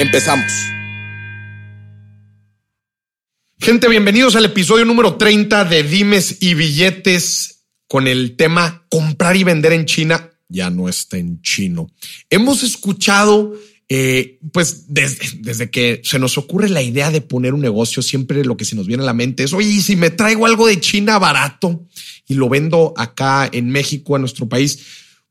Empezamos. Gente, bienvenidos al episodio número 30 de Dimes y Billetes con el tema comprar y vender en China. Ya no está en chino. Hemos escuchado, eh, pues desde, desde, que se nos ocurre la idea de poner un negocio, siempre lo que se nos viene a la mente es, oye, ¿y si me traigo algo de China barato y lo vendo acá en México, a nuestro país?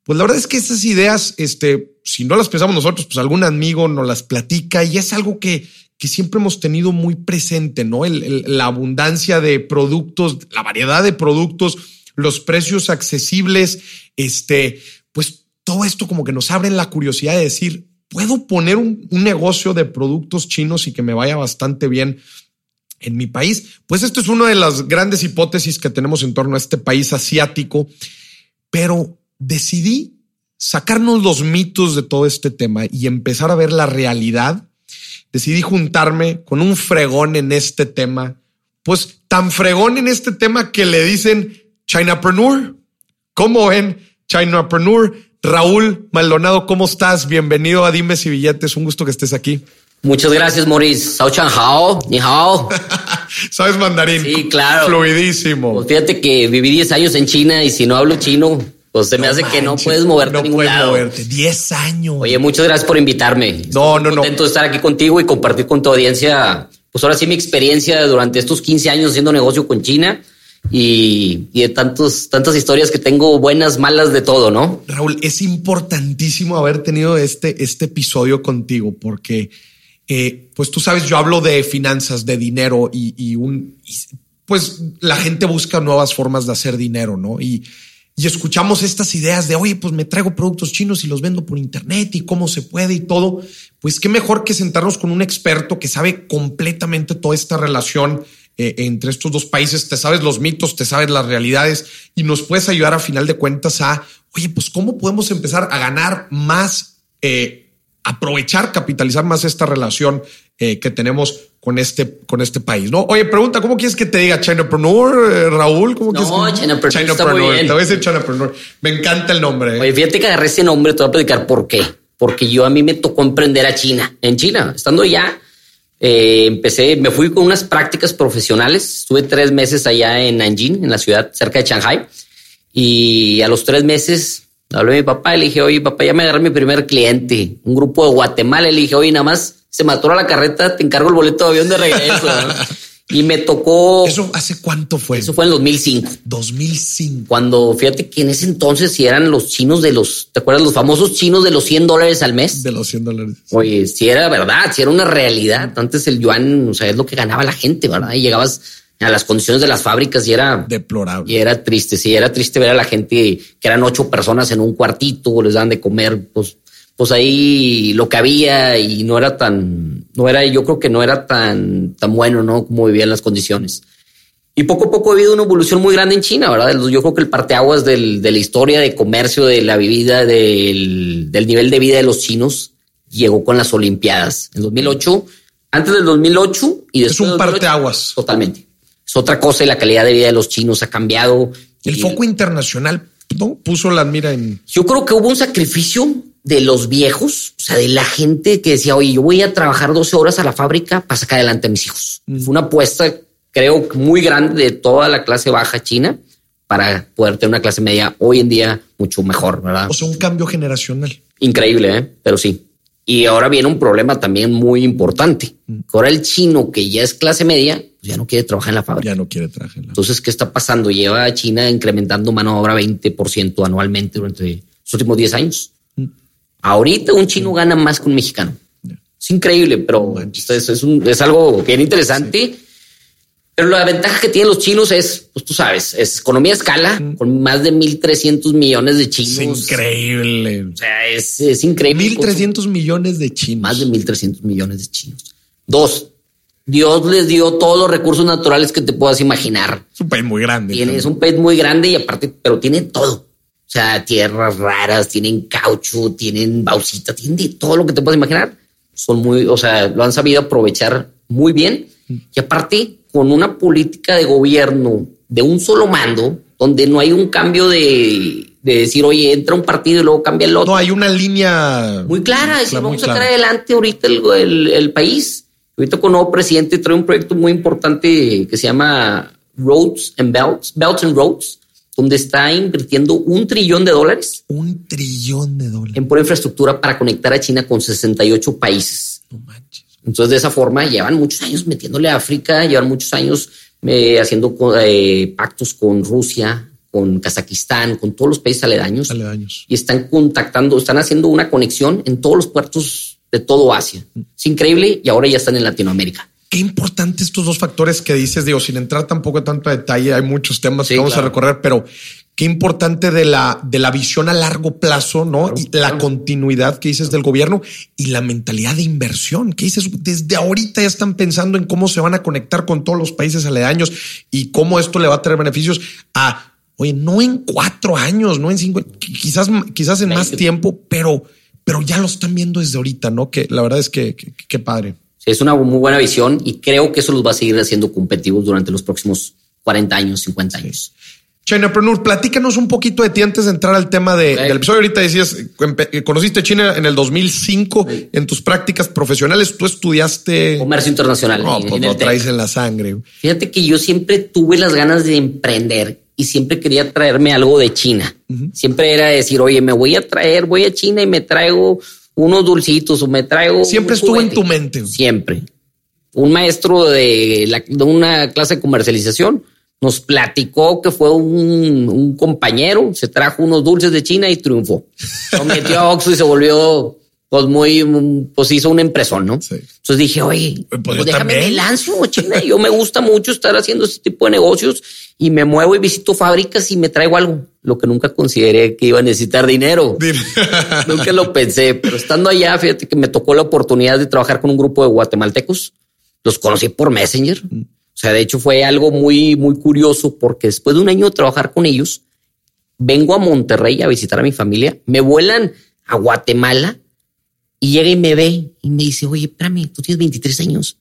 Pues la verdad es que esas ideas, este, si no las pensamos nosotros, pues algún amigo nos las platica y es algo que, que siempre hemos tenido muy presente, ¿no? La abundancia de productos, la variedad de productos, los precios accesibles, este, pues todo esto como que nos abre la curiosidad de decir, puedo poner un negocio de productos chinos y que me vaya bastante bien en mi país. Pues esto es una de las grandes hipótesis que tenemos en torno a este país asiático, pero decidí sacarnos los mitos de todo este tema y empezar a ver la realidad, decidí juntarme con un fregón en este tema, pues tan fregón en este tema que le dicen Chinapreneur. ¿Cómo ven Chinapreneur? Raúl Maldonado, ¿cómo estás? Bienvenido a Dimes y Billetes. Un gusto que estés aquí. Muchas gracias, Maurice. Sao Chan Hao, ni hao. ¿Sabes mandarín? Sí, claro. Fluidísimo. Pues fíjate que viví 10 años en China y si no hablo chino, pues se me hace que no puedes moverte no a ningún puedes lado. moverte. 10 años. Oye, muchas gracias por invitarme. No, Estoy no, no. Contento de estar aquí contigo y compartir con tu audiencia, pues ahora sí mi experiencia durante estos 15 años haciendo negocio con China y, y de tantos, tantas historias que tengo, buenas, malas, de todo, ¿no? Raúl, es importantísimo haber tenido este, este episodio contigo porque, eh, pues tú sabes, yo hablo de finanzas, de dinero y, y un, y, pues la gente busca nuevas formas de hacer dinero, ¿no? Y, y escuchamos estas ideas de, oye, pues me traigo productos chinos y los vendo por internet y cómo se puede y todo. Pues qué mejor que sentarnos con un experto que sabe completamente toda esta relación eh, entre estos dos países, te sabes los mitos, te sabes las realidades y nos puedes ayudar a final de cuentas a, oye, pues cómo podemos empezar a ganar más, eh, aprovechar, capitalizar más esta relación eh, que tenemos con este, con este país, ¿no? Oye, pregunta, ¿cómo quieres que te diga Chinapreneur, eh, Raúl? ¿Cómo No, quieres que... Chinapreneur está muy bien. Te voy a decir Chinapreneur. Me encanta el nombre. ¿eh? Oye, fíjate que agarré ese nombre, te voy a platicar por qué. Porque yo a mí me tocó emprender a China. En China, estando ya, eh, empecé, me fui con unas prácticas profesionales. Estuve tres meses allá en Nanjing, en la ciudad cerca de Shanghai. Y a los tres meses hablé a mi papá y le dije, oye, papá, ya me agarré mi primer cliente. Un grupo de Guatemala. Le dije, oye, nada más se me atoró la carreta, te encargo el boleto de avión de regreso. ¿no? Y me tocó. ¿Eso hace cuánto fue? Eso fue en 2005. 2005. Cuando fíjate que en ese entonces si eran los chinos de los, ¿te acuerdas? Los famosos chinos de los 100 dólares al mes. De los 100 dólares. Oye, si era verdad, si era una realidad. Antes el yuan, o sea, es lo que ganaba la gente, ¿verdad? Y llegabas a las condiciones de las fábricas y era deplorable. Y era triste, sí, era triste ver a la gente que eran ocho personas en un cuartito, les daban de comer, pues, pues ahí lo que había y no era tan, no era, yo creo que no era tan, tan bueno, ¿no? Como vivían las condiciones. Y poco a poco ha habido una evolución muy grande en China, ¿verdad? Yo creo que el parteaguas del, de la historia de comercio, de la vida, del, del nivel de vida de los chinos llegó con las Olimpiadas en 2008, antes del 2008 y después. Es un del 2008, parteaguas. Totalmente. Es otra cosa y la calidad de vida de los chinos ha cambiado. El Y foco internacional ¿no? puso la mira en. Yo creo que hubo un sacrificio de los viejos, o sea, de la gente que decía, oye, yo voy a trabajar 12 horas a la fábrica para sacar adelante a mis hijos. Mm. Fue una apuesta, creo, muy grande de toda la clase baja china para poder tener una clase media hoy en día mucho mejor, ¿verdad? O sea, un cambio generacional. Increíble, ¿eh? pero sí. Y ahora viene un problema también muy importante. Mm. Ahora el chino que ya es clase media, ya no quiere trabajar en la fábrica. Ya no quiere traje. ¿no? Entonces, ¿qué está pasando? Lleva a China incrementando mano de obra 20% anualmente durante los últimos 10 años. Mm. Ahorita un chino gana más que un mexicano. Es increíble, pero es, es un- es algo bien interesante. Pero la ventaja que tienen los chinos es, pues tú sabes, es economía a escala con más de 1.300 millones de chinos. Es increíble. O sea, es, es increíble. 1.300 millones de chinos. Más de 1.300 millones de chinos. Dos, Dios les dio todos los recursos naturales que te puedas imaginar. Es un país muy grande. Tiene, es un país muy grande y aparte, pero tiene todo. O sea, tierras raras, tienen caucho, tienen bauxita, tienen de todo lo que te puedas imaginar. Son muy, o sea, lo han sabido aprovechar muy bien. Y aparte, con una política de gobierno de un solo mando, donde no hay un cambio de, de decir, oye, entra un partido y luego cambia el otro. No, hay una línea muy clara. decir, vamos a sacar adelante ahorita el, el, el, país. Ahorita con nuevo presidente trae un proyecto muy importante que se llama Roads and Belts, Belts and Roads, donde está invirtiendo un trillón de dólares. Un trillón de dólares. En pura infraestructura para conectar a China con 68 países. No manches. Entonces, de esa forma, llevan muchos años metiéndole a África, llevan muchos años eh, haciendo eh, pactos con Rusia, con Kazajistán, con todos los países aledaños. Aledaños. Y están contactando, están haciendo una conexión en todos los puertos de todo Asia. Es increíble y ahora ya están en Latinoamérica. Qué importante estos dos factores que dices, digo, sin entrar tampoco tanto detalle, hay muchos temas sí, que vamos claro. a recorrer, pero qué importante de la, de la visión a largo plazo, ¿no? Claro, y la continuidad que dices del gobierno y la mentalidad de inversión, que dices, desde ahorita ya están pensando en cómo se van a conectar con todos los países aledaños y cómo esto le va a traer beneficios a, oye, no en cuatro años, no en cinco, quizás, quizás en más tiempo, pero, pero ya lo están viendo desde ahorita, ¿no? Que la verdad es que, que padre. Sí, es una muy buena visión y creo que eso los va a seguir haciendo competitivos durante los próximos 40 años, 50 años. Chinapreneur, platícanos un poquito de ti antes de entrar al tema de, okay. del episodio. Ahorita decías, conociste China en el 2005 sí. en tus prácticas profesionales. Tú estudiaste comercio internacional. No, pues lo traes en la sangre. Fíjate que yo siempre tuve las ganas de emprender y siempre quería traerme algo de China. Uh -huh. Siempre era decir, oye, me voy a traer, voy a China y me traigo unos dulcitos o me traigo. Siempre estuvo juguete. en tu mente. Siempre. Un maestro de, la, de una clase de comercialización nos platicó que fue un, un, compañero, se trajo unos dulces de China y triunfó. Lo metió a Oxxo y se volvió pues muy, pues hizo una impresión, ¿no? Sí. Entonces dije, oye, pues, pues déjame me lanzo, China. Yo me gusta mucho estar haciendo este tipo de negocios y me muevo y visito fábricas y me traigo algo. Lo que nunca consideré que iba a necesitar dinero. nunca lo pensé, pero estando allá, fíjate que me tocó la oportunidad de trabajar con un grupo de guatemaltecos. Los conocí por Messenger. O sea, de hecho fue algo muy, muy curioso porque después de un año de trabajar con ellos, vengo a Monterrey a visitar a mi familia, me vuelan a Guatemala y llega y me ve y me dice, oye, espérame, tú tienes 23 años.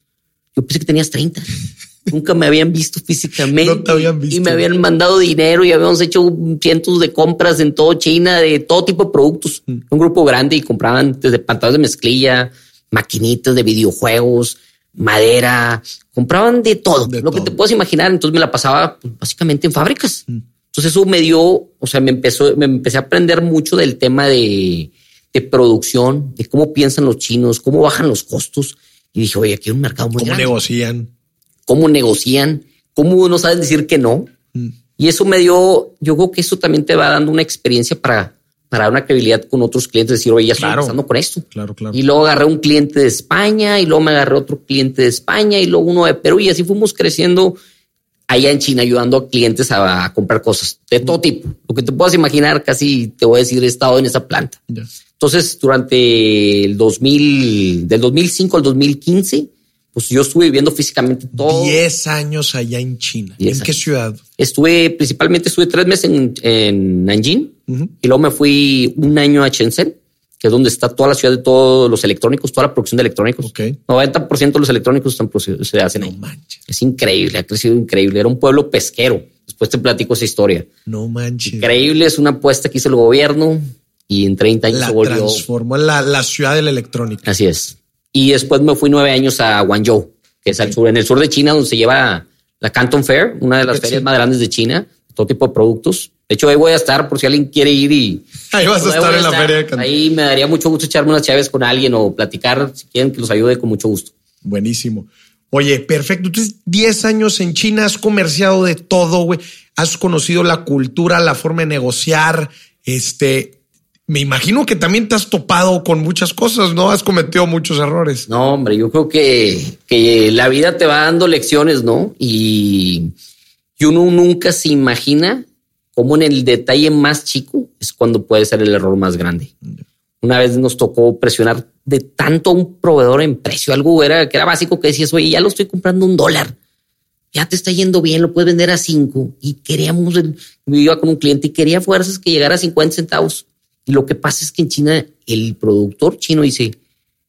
Yo pensé que tenías 30. Nunca me habían visto físicamente. No te habían visto. Y me habían mandado dinero y habíamos hecho cientos de compras en todo China de todo tipo de productos. Mm. Un grupo grande y compraban desde pantalones de mezclilla, maquinitas de videojuegos, madera, compraban de todo, de lo todo. que te puedes imaginar. Entonces me la pasaba pues, básicamente en fábricas. Mm. Entonces eso me dio, o sea, me empezó, me empecé a aprender mucho del tema de, de producción, de cómo piensan los chinos, cómo bajan los costos. Y dije, oye, aquí hay un mercado muy ¿Cómo grande. negocian? ¿Cómo negocian? ¿Cómo no sabes decir que no? Mm. Y eso me dio, yo creo que eso también te va dando una experiencia para, para una credibilidad con otros clientes, decir, oye, ya claro. estoy empezando con esto. Claro, claro. Y luego agarré un cliente de España y luego me agarré otro cliente de España y luego uno de Perú y así fuimos creciendo allá en China ayudando a clientes a, a comprar cosas de todo tipo. Lo que te puedas imaginar, casi te voy a decir, he estado en esa planta. Entonces, durante el 2000, del 2005 al 2015, pues yo estuve viviendo físicamente todo. 10 años allá en China. ¿En años. qué ciudad? Estuve, principalmente estuve tres meses en, en Nanjing uh -huh. y luego me fui un año a Shenzhen, que es donde está toda la ciudad de todos los electrónicos, toda la producción de electrónicos. Okay. 90% de los electrónicos están, se hacen no ahí. Manches. Es increíble, ha crecido increíble. Era un pueblo pesquero. Después te platico esa historia. No manches. Increíble, es una apuesta que hizo el gobierno y en 30 años la se volvió. transformó la, la, ciudad de la electrónica. Así es. Y después me fui nueve años a Guangzhou, que es al sur, en el sur de China, donde se lleva la Canton Fair, una de las sí. ferias más grandes de China, todo tipo de productos. De hecho, ahí voy a estar por si alguien quiere ir y. Ahí vas a estar en la feria de Canton. Ahí me daría mucho gusto echarme unas chaves con alguien o platicar, si quieren que los ayude, con mucho gusto. Buenísimo. Oye, perfecto. Entonces, 10 años en China, has comerciado de todo, güey. Has conocido la cultura, la forma de negociar, este, me imagino que también te has topado con muchas cosas, ¿no? Has cometido muchos errores. No, hombre, yo creo que, que la vida te va dando lecciones, ¿no? Y, y uno nunca se imagina cómo en el detalle más chico es cuando puede ser el error más grande. Una vez nos tocó presionar de tanto a un proveedor en precio, algo era, que era básico que decías, oye, ya lo estoy comprando un dólar, ya te está yendo bien, lo puedes vender a cinco. Y queríamos, el, yo iba con un cliente y quería fuerzas que llegara a 50 centavos. Y lo que pasa es que en China el productor chino dice,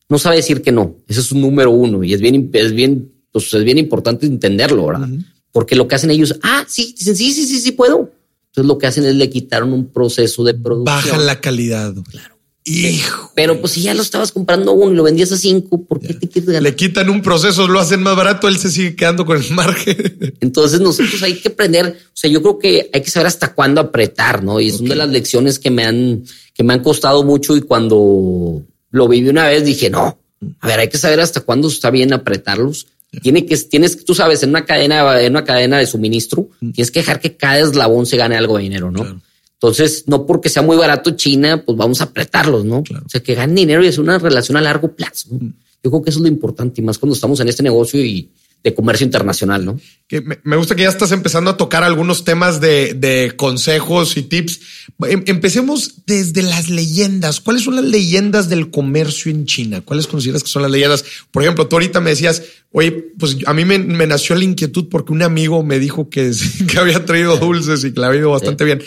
no sabe decir que no, ese es un número uno y es bien, es bien, pues es bien importante entenderlo, ¿verdad? Porque lo que hacen ellos, ah, sí, dicen, sí, sí, sí, sí puedo. Entonces lo que hacen es le quitaron un proceso de producción. Bajan la calidad. Claro. Hijo. Pero pues si ya lo estabas comprando uno y lo vendías a cinco, ¿por qué te quieres ganar? Le quitan un proceso, lo hacen más barato, él se sigue quedando con el margen. Entonces nosotros hay que aprender, o sea, yo creo que hay que saber hasta cuándo apretar, ¿no? Y es una de las lecciones que me han, que me han costado mucho y cuando lo viví una vez dije, no, a ver, hay que saber hasta cuándo está bien apretarlos. Tiene que, tienes, tú sabes, en una cadena, en una cadena de suministro, tienes que dejar que cada eslabón se gane algo de dinero, ¿no? Claro. Entonces, no porque sea muy barato China, pues vamos a apretarlos, ¿no? Claro. O sea, que ganen dinero y es una relación a largo plazo. ¿no? Yo creo que eso es lo importante y más cuando estamos en este negocio y de comercio internacional, ¿no? Que me gusta que ya estás empezando a tocar algunos temas de, de consejos y tips. Em, empecemos desde las leyendas. ¿Cuáles son las leyendas del comercio en China? ¿Cuáles consideras que son las leyendas? Por ejemplo, tú ahorita me decías, oye, pues a mí me, me nació la inquietud porque un amigo me dijo que, que había traído dulces y que le había ido bastante sí. bien.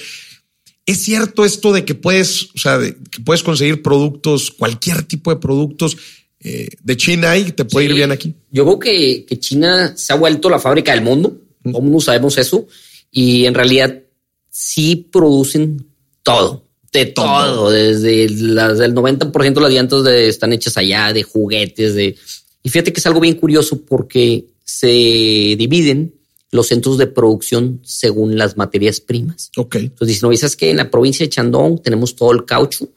¿Es cierto esto de que puedes, o sea, de que puedes conseguir productos, cualquier tipo de productos eh, de China y te puede sí. ir bien aquí? Yo creo que, que, China se ha vuelto la fábrica del mundo, mm. como no sabemos eso, y en realidad sí producen todo, de todo, desde las del 90% de las llantas de, están hechas allá, de juguetes, de... Y fíjate que es algo bien curioso porque se dividen los centros de producción según las materias primas. Ok. Entonces dicen, no, dices que en la provincia de Chandong tenemos todo el caucho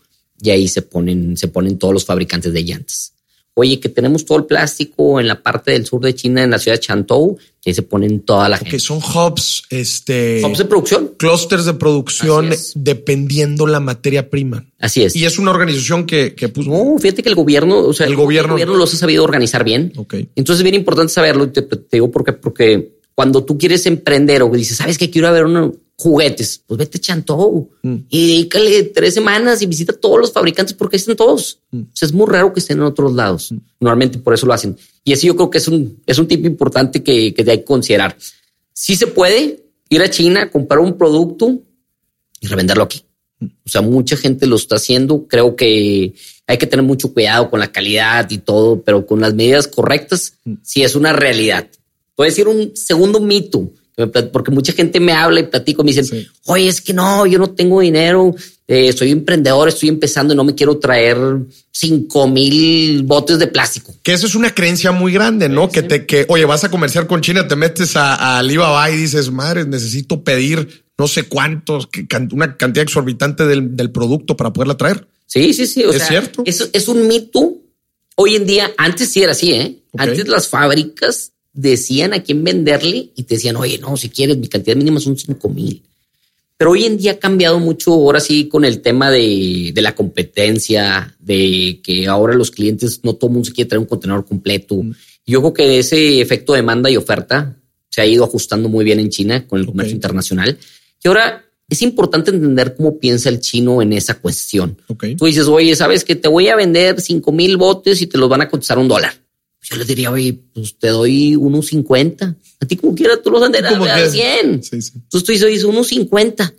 y ahí se ponen, se ponen todos los fabricantes de llantas. Oye, que tenemos todo el plástico en la parte del sur de China, en la ciudad de Chantou, que se ponen toda la okay, gente. son hubs, este. Hubs de producción. Clusters de producción dependiendo la materia prima. Así es. Y es una organización que, que puso. No, fíjate que el gobierno, o sea, el, el gobierno, el gobierno los ha sabido organizar bien. Ok. Entonces es bien importante saberlo. Te, te digo porque, porque cuando tú quieres emprender o dices, sabes que quiero ver unos juguetes, pues vete a Chantou mm. y dedícale tres semanas y visita a todos los fabricantes porque están todos. Mm. O sea, es muy raro que estén en otros lados. Mm. Normalmente por eso lo hacen. Y así yo creo que es un, es un tipo importante que, que hay que considerar. Sí se puede ir a China, comprar un producto y revenderlo aquí. O sea, mucha gente lo está haciendo. Creo que hay que tener mucho cuidado con la calidad y todo, pero con las medidas correctas, sí es una realidad. Puede decir un segundo mito, porque mucha gente me habla y platico, me dicen, sí. oye, es que no, yo no tengo dinero, eh, soy emprendedor, estoy empezando y no me quiero traer cinco mil botes de plástico. Que eso es una creencia muy grande, ¿no? Sí, que te, que, oye, vas a comerciar con China, te metes a, a Alibaba y dices, madre, necesito pedir no sé cuántos, una cantidad exorbitante del, del producto para poderla traer. Sí, sí, sí. O es sea, cierto. Es, es un mito. Hoy en día, antes sí era así, ¿eh? Okay. Antes las fábricas decían a quién venderle y te decían, oye, no, si quieres, mi cantidad mínima son 5 mil. Pero hoy en día ha cambiado mucho ahora sí con el tema de, de, la competencia, de que ahora los clientes no todo el mundo se quiere traer un contenedor completo. Mm. Yo creo que ese efecto de demanda y oferta se ha ido ajustando muy bien en China con el comercio okay. internacional. Y ahora es importante entender cómo piensa el chino en esa cuestión. Okay. Tú dices, oye, sabes que te voy a vender 5 mil botes y te los van a cotizar un dólar yo les diría, oye, pues te doy unos 50. A ti como quiera, tú los venderás a 100. Sí, sí. Entonces tú dices, unos 50.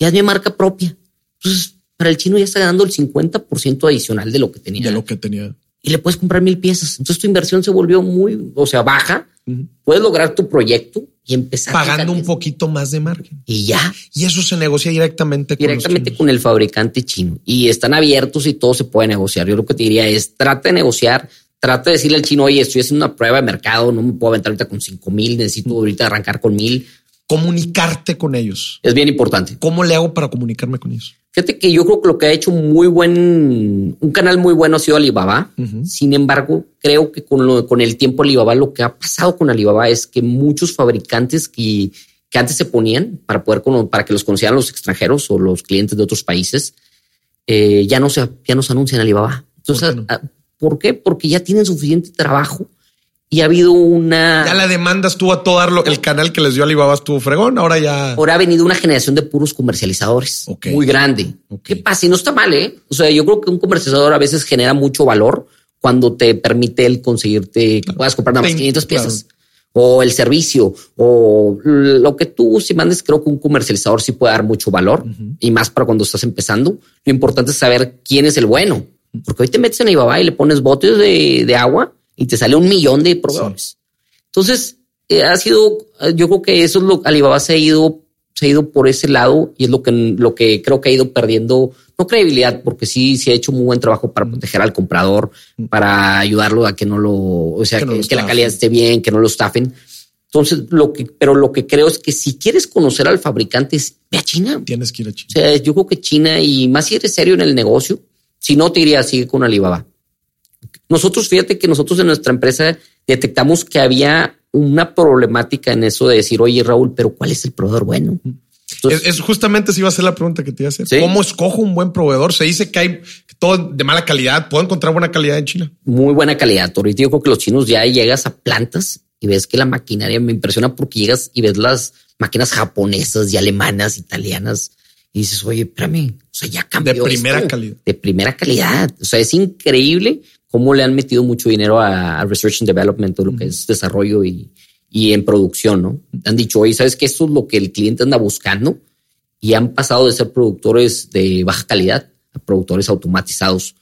Ya es mi marca propia. Entonces, para el chino ya está ganando el 50% adicional de lo que tenía. De lo que tenía. Y le puedes comprar mil piezas. Entonces tu inversión se volvió muy, o sea, baja. Uh -huh. Puedes lograr tu proyecto y empezar pagando un poquito más de margen. Y ya. Y eso se negocia directamente con directamente con el fabricante chino. Y están abiertos y todo se puede negociar. Yo lo que te diría es trata de negociar trata de decirle al chino, oye, estoy haciendo una prueba de mercado, no me puedo aventar ahorita con cinco mil, necesito ahorita arrancar con mil. Comunicarte con ellos. Es bien importante. ¿Cómo le hago para comunicarme con ellos? Fíjate que yo creo que lo que ha hecho muy buen, un canal muy bueno ha sido Alibaba. Uh -huh. Sin embargo, creo que con, lo, con el tiempo Alibaba, lo que ha pasado con Alibaba es que muchos fabricantes que, que antes se ponían para poder, para que los conocieran los extranjeros o los clientes de otros países, eh, ya no se ya no se anuncian Alibaba. Entonces, ¿por qué? Porque ya tienen suficiente trabajo y ha habido una. Ya la demanda estuvo a todo darlo. El canal que les dio Alibaba estuvo fregón. Ahora ya. Ahora ha venido una generación de puros comercializadores muy grande. ¿Qué pasa? Y no está mal, ¿eh? O sea, yo creo que un comercializador a veces genera mucho valor cuando te permite el conseguirte que puedas comprar nada más 500 piezas. O el servicio, o lo que tú si mandes, creo que un comercializador sí puede dar mucho valor y más para cuando estás empezando. Lo importante es saber quién es el bueno, porque hoy te metes en Alibaba y le pones botes de, de agua y te sale un millón de proveedores. Entonces, eh, ha sido, yo creo que eso es lo Alibaba se ha ido, se ha ido por ese lado y es lo que, lo que creo que ha ido perdiendo, no credibilidad, porque sí, se ha hecho muy buen trabajo para proteger al comprador, para ayudarlo a que no lo, o sea, que, la calidad esté bien, que no lo estafen. Entonces, lo que, pero lo que creo es que si quieres conocer al fabricante, ve a China. Tienes que ir a China. O sea, yo creo que China y más si eres serio en el negocio, si no te iría así con Alibaba. Nosotros, fíjate que nosotros en nuestra empresa detectamos que había una problemática en eso de decir, oye, Raúl, pero ¿cuál es el proveedor bueno? es, justamente si iba a ser la pregunta que te iba a hacer. ¿Cómo escojo un buen proveedor? Se dice que hay todo de mala calidad. ¿Puedo encontrar buena calidad en China? Muy buena calidad. Ahorita yo creo que los chinos ya llegas a plantas y ves que la maquinaria me impresiona porque llegas y ves las máquinas japonesas y alemanas, italianas y dices, oye, espérame, o sea, ya cambió. De primera calidad. De primera calidad. O sea, es increíble cómo le han metido mucho dinero a, Research and Development, lo que es desarrollo y, en producción, ¿no? Han dicho, oye, ¿sabes que Esto es lo que el cliente anda buscando y han pasado de ser productores de baja calidad a productores automatizados.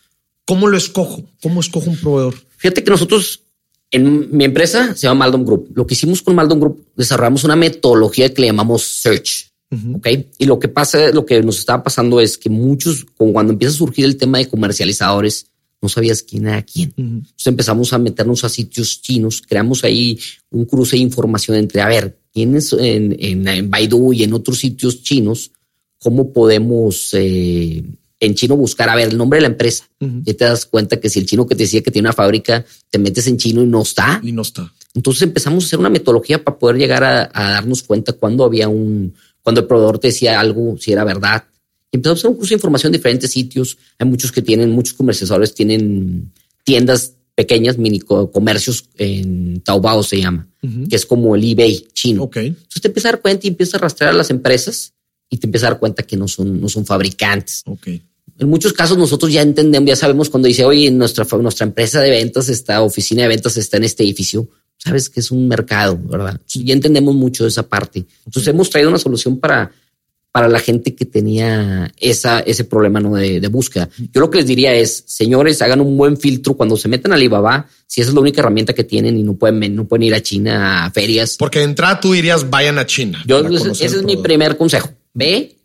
¿Cómo lo escojo? ¿Cómo escojo un proveedor? Fíjate que nosotros en mi empresa se llama Maldon Group. Lo que hicimos con Maldon Group, desarrollamos una metodología que le llamamos Search. Ok. Y lo que pasa, lo que nos estaba pasando es que muchos, cuando empieza a surgir el tema de comercializadores, no sabías quién era quién. Entonces empezamos a meternos a sitios chinos, creamos ahí un cruce de información entre, a ver, quiénes en, en, Baidu y en otros sitios chinos, cómo podemos eh, en chino buscar, a ver, el nombre de la empresa. Y te das cuenta que si el chino que te decía que tiene una fábrica, te metes en chino y no está. Y no está. Entonces empezamos a hacer una metodología para poder llegar a, a darnos cuenta cuando había un, cuando el proveedor te decía algo, si era verdad empezamos a hacer un curso de información en diferentes sitios. Hay muchos que tienen, muchos comercializadores tienen tiendas pequeñas, mini comercios en Taobao se llama, que es como el eBay chino. Okay. Entonces te empiezas a dar cuenta y empiezas a rastrear a las empresas y te empiezas a dar cuenta que no son, no son fabricantes. Okay. En muchos casos nosotros ya entendemos, ya sabemos cuando dice, oye, nuestra, nuestra empresa de ventas, esta oficina de ventas está en este edificio, sabes que es un mercado, ¿verdad? ya entendemos mucho de esa parte. Entonces hemos traído una solución para para la gente que tenía esa, ese problema ¿no? de, búsqueda. Yo lo que les diría es, señores, hagan un buen filtro cuando se metan a Alibaba, si esa es la única herramienta que tienen y no pueden, no pueden ir a China a ferias. Porque de entrada tú dirías, vayan a China. Yo, ese es mi primer consejo. Ve,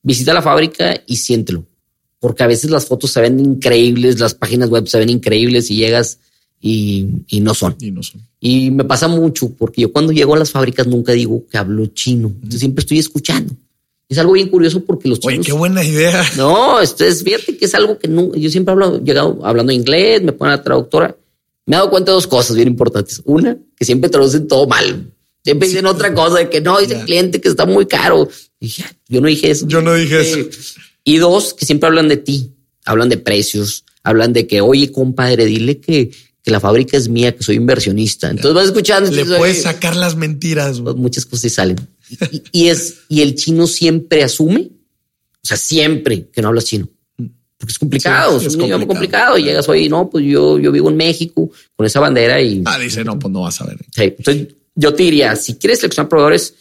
visita la fábrica y siéntelo. Porque a veces las fotos se ven increíbles, las páginas web se ven increíbles y llegas y, no son. Y no son. Y me pasa mucho porque yo cuando llego a las fábricas nunca digo que hablo chino. siempre estoy escuchando. Es algo bien curioso porque los chinos. Oye, qué buena idea. No, esto es, fíjate que es algo que no, yo siempre hablo, llegado hablando inglés, me ponen la traductora. Me he dado cuenta de dos cosas bien importantes. Una, que siempre traducen todo mal. Siempre dicen otra cosa de que no, dice el cliente que está muy caro. dije, yo no dije eso. Yo no dije eso. Y dos, que siempre hablan de ti, hablan de precios, hablan de que, oye, compadre, dile que, que la fábrica es mía, que soy inversionista. Entonces vas escuchando. Le puedes sacar las mentiras. Muchas cosas salen. Y, es, y el chino siempre asume, o sea, siempre que no hablas chino. Porque es complicado, es, un idioma complicado. Y llegas hoy, no, pues yo, yo vivo en México con esa bandera y. Ah, dice, no, pues no vas a ver. Entonces, yo te diría, si quieres seleccionar proveedores,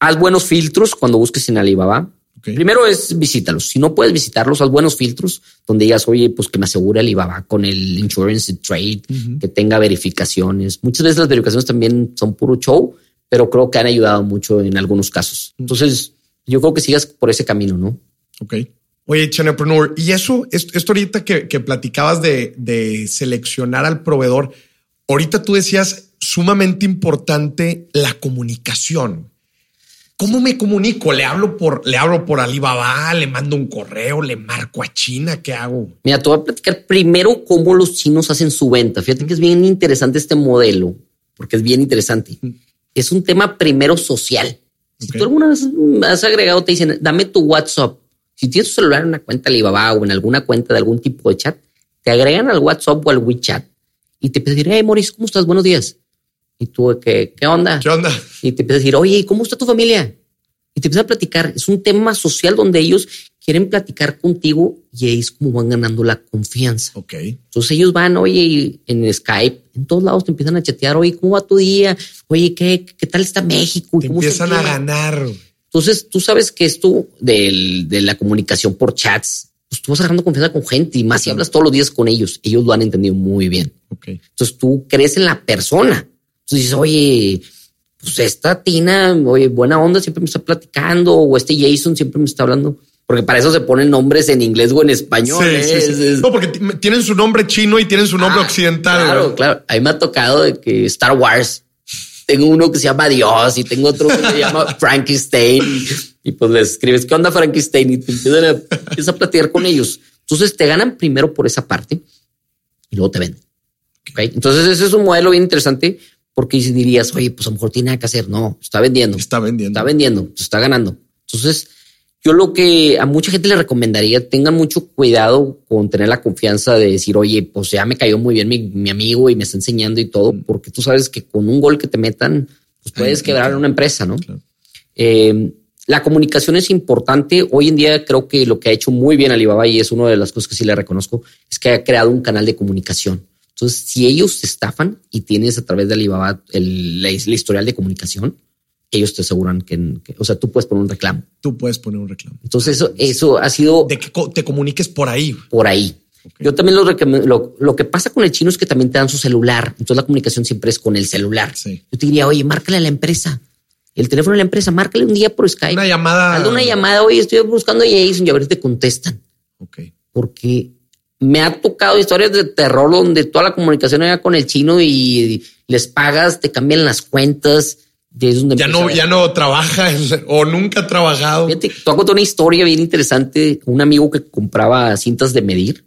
haz buenos filtros cuando busques en Alibaba. Primero es visítalos. Si no puedes visitarlos, haz buenos filtros donde digas, oye, pues que me asegure Alibaba con el insurance trade, que tenga verificaciones. Muchas veces las verificaciones también son puro show, pero creo que han ayudado mucho en algunos casos. Entonces, yo creo que sigas por ese camino, ¿no? Ok. Oye, Chanepreneur, y eso, esto ahorita que, platicabas de, de, seleccionar al proveedor, ahorita tú decías sumamente importante la comunicación. ¿Cómo me comunico? ¿Le hablo por, le hablo por Alibaba? ¿Le mando un correo? ¿Le marco a China? ¿Qué hago? Mira, te voy a platicar primero cómo los chinos hacen su venta. Fíjate que es bien interesante este modelo, porque es bien interesante es un tema primero social. Si tú alguna vez has agregado, te dicen, dame tu WhatsApp. Si tienes tu celular en una cuenta Alibaba o en alguna cuenta de algún tipo de chat, te agregan al WhatsApp o al WeChat y te decir, hey, Maurice, ¿cómo estás? Buenos días. Y tú, ¿qué, qué onda? ¿Qué onda? Y te empiezan a decir, oye, ¿cómo está tu familia? Y te empiezan a platicar. Es un tema social donde ellos quieren platicar contigo y ahí es como van ganando la confianza. Ok. Entonces ellos van, oye, en Skype, en todos lados te empiezan a chatear, oye, ¿cómo va tu día? Oye, ¿qué, qué tal está México? Te ¿Cómo está el empiezan a clima?" ganar. Entonces tú sabes que esto del- de la comunicación por chats, pues tú vas agarrando confianza con gente y más si hablas todos los días con ellos. Ellos lo han entendido muy bien. Ok. Entonces tú crees en la persona. Entonces dices, oye, pues esta Tina, oye, buena onda, siempre me está platicando, o este Jason siempre me está hablando. Porque para eso se ponen nombres en inglés o en español. Sí, ¿eh? sí, sí. No, porque tienen su nombre chino y tienen su nombre Ah, occidental. Claro, ¿verdad? claro. A mí me ha tocado de que Star Wars. Tengo uno que se llama Dios y tengo otro que se llama Frankenstein. Y pues les escribes, ¿qué onda Frankenstein? Y te empiezan a, empiezas a platicar con ellos. Entonces te ganan primero por esa parte y luego te venden. ¿ok? Entonces ese es un modelo bien interesante porque si dirías, oye, pues a lo mejor tiene nada que hacer. No, está vendiendo. Está vendiendo. Está vendiendo, se está ganando. Entonces, yo lo que a mucha gente le recomendaría, tengan mucho cuidado con tener la confianza de decir, oye, pues ya me cayó muy bien mi, mi amigo y me está enseñando y todo, porque tú sabes que con un gol que te metan, pues puedes quebrar claro. una empresa, ¿no? Claro. Eh, la comunicación es importante. Hoy en día creo que lo que ha hecho muy bien Alibaba y es una de las cosas que sí le reconozco es que ha creado un canal de comunicación. Entonces, si ellos te estafan y tienes a través de Alibaba el, la, la historial de comunicación, ellos te aseguran que, que- o sea, tú puedes poner un reclamo. Tú puedes poner un reclamo. Entonces, eso, eso ha sido De que te comuniques por ahí. por ahí. Yo también lo, lo, lo que pasa con el chino es que también te dan su celular. Entonces la comunicación siempre es con el celular. Sí. Yo te diría, oye, márcale a la empresa. El teléfono de la empresa, márcale un día por Skype. Una llamada. Hazle una llamada, oye, estoy buscando a Jason y a ver si te contestan. Ok. Porque me ha tocado historias de terror donde toda la comunicación era con el chino y les pagas, te cambian las cuentas. Es donde Ya no, ya no trabaja el- o nunca ha trabajado. Fíjate, te voy a contar una historia bien interesante. Un amigo que compraba cintas de medir.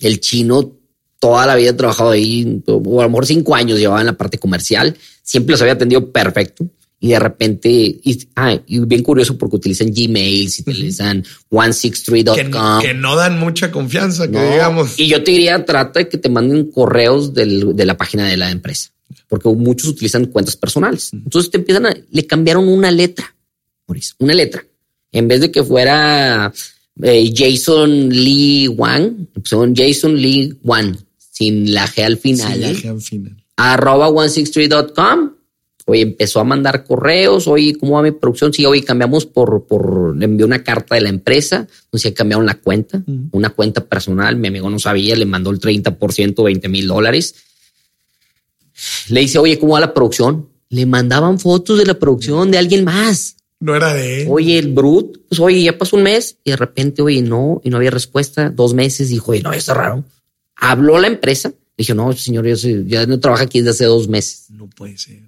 El chino toda la vida ha trabajado ahí, o a lo mejor cinco años llevaba en la parte comercial. Siempre los había atendido perfecto. Y de repente, y, ah, y bien curioso porque utilizan Gmail, si utilizan Que, 163.com. que no dan mucha confianza, que digamos. Y yo te diría, trata de que te manden correos del- de la página de la empresa, porque muchos utilizan cuentas personales. Entonces te empiezan a, le cambiaron una letra, Maurice, una letra. En vez de que fuera eh, Jason Lee Wang, son Jason Lee Wang, sin la G al final, Sí, la ¿eh? G al final. arroba 163.com. Oye, empezó a mandar correos. Oye, ¿cómo va mi producción? Sí, oye, cambiamos por, por, le envió una carta de la empresa. Entonces cambiaron la cuenta, una cuenta personal. Mi amigo no sabía, le mandó el 30%, 20 mil dólares. Le dice, oye, ¿cómo va la producción? Le mandaban fotos de la producción de alguien más. No era de él. Oye, el Brut, pues oye, ya pasó un mes y de repente, oye, no, y no había respuesta. Dos meses, dijo, oye, no, está raro. Habló la empresa. Dije, no, señor, yo soy- ya no trabaja aquí desde hace dos meses. No puede ser.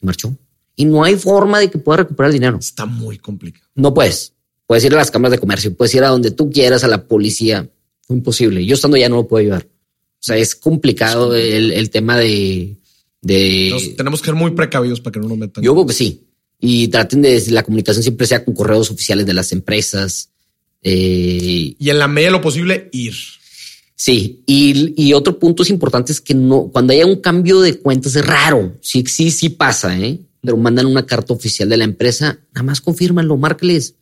Y marchó. Y no hay forma de que pueda recuperar el dinero. Está muy complicado. No puedes. Puedes ir a las cámaras de comercio, puedes ir a donde tú quieras, a la policía. Fue imposible. Yo estando allá no lo puedo ayudar. O sea, es complicado el, el tema de, de Nos- tenemos que ser muy precavidos para que no nos metan. Yo creo que sí. Y traten de la comunicación siempre sea con correos oficiales de las empresas. Eh, y en la medida de lo posible, ir. Sí. Y, y otro punto es importante es que no, cuando haya un cambio de cuentas es raro. Sí, sí, sí pasa, ¿eh? Pero mandan una carta oficial de la empresa, nada más confírmalo, márcales.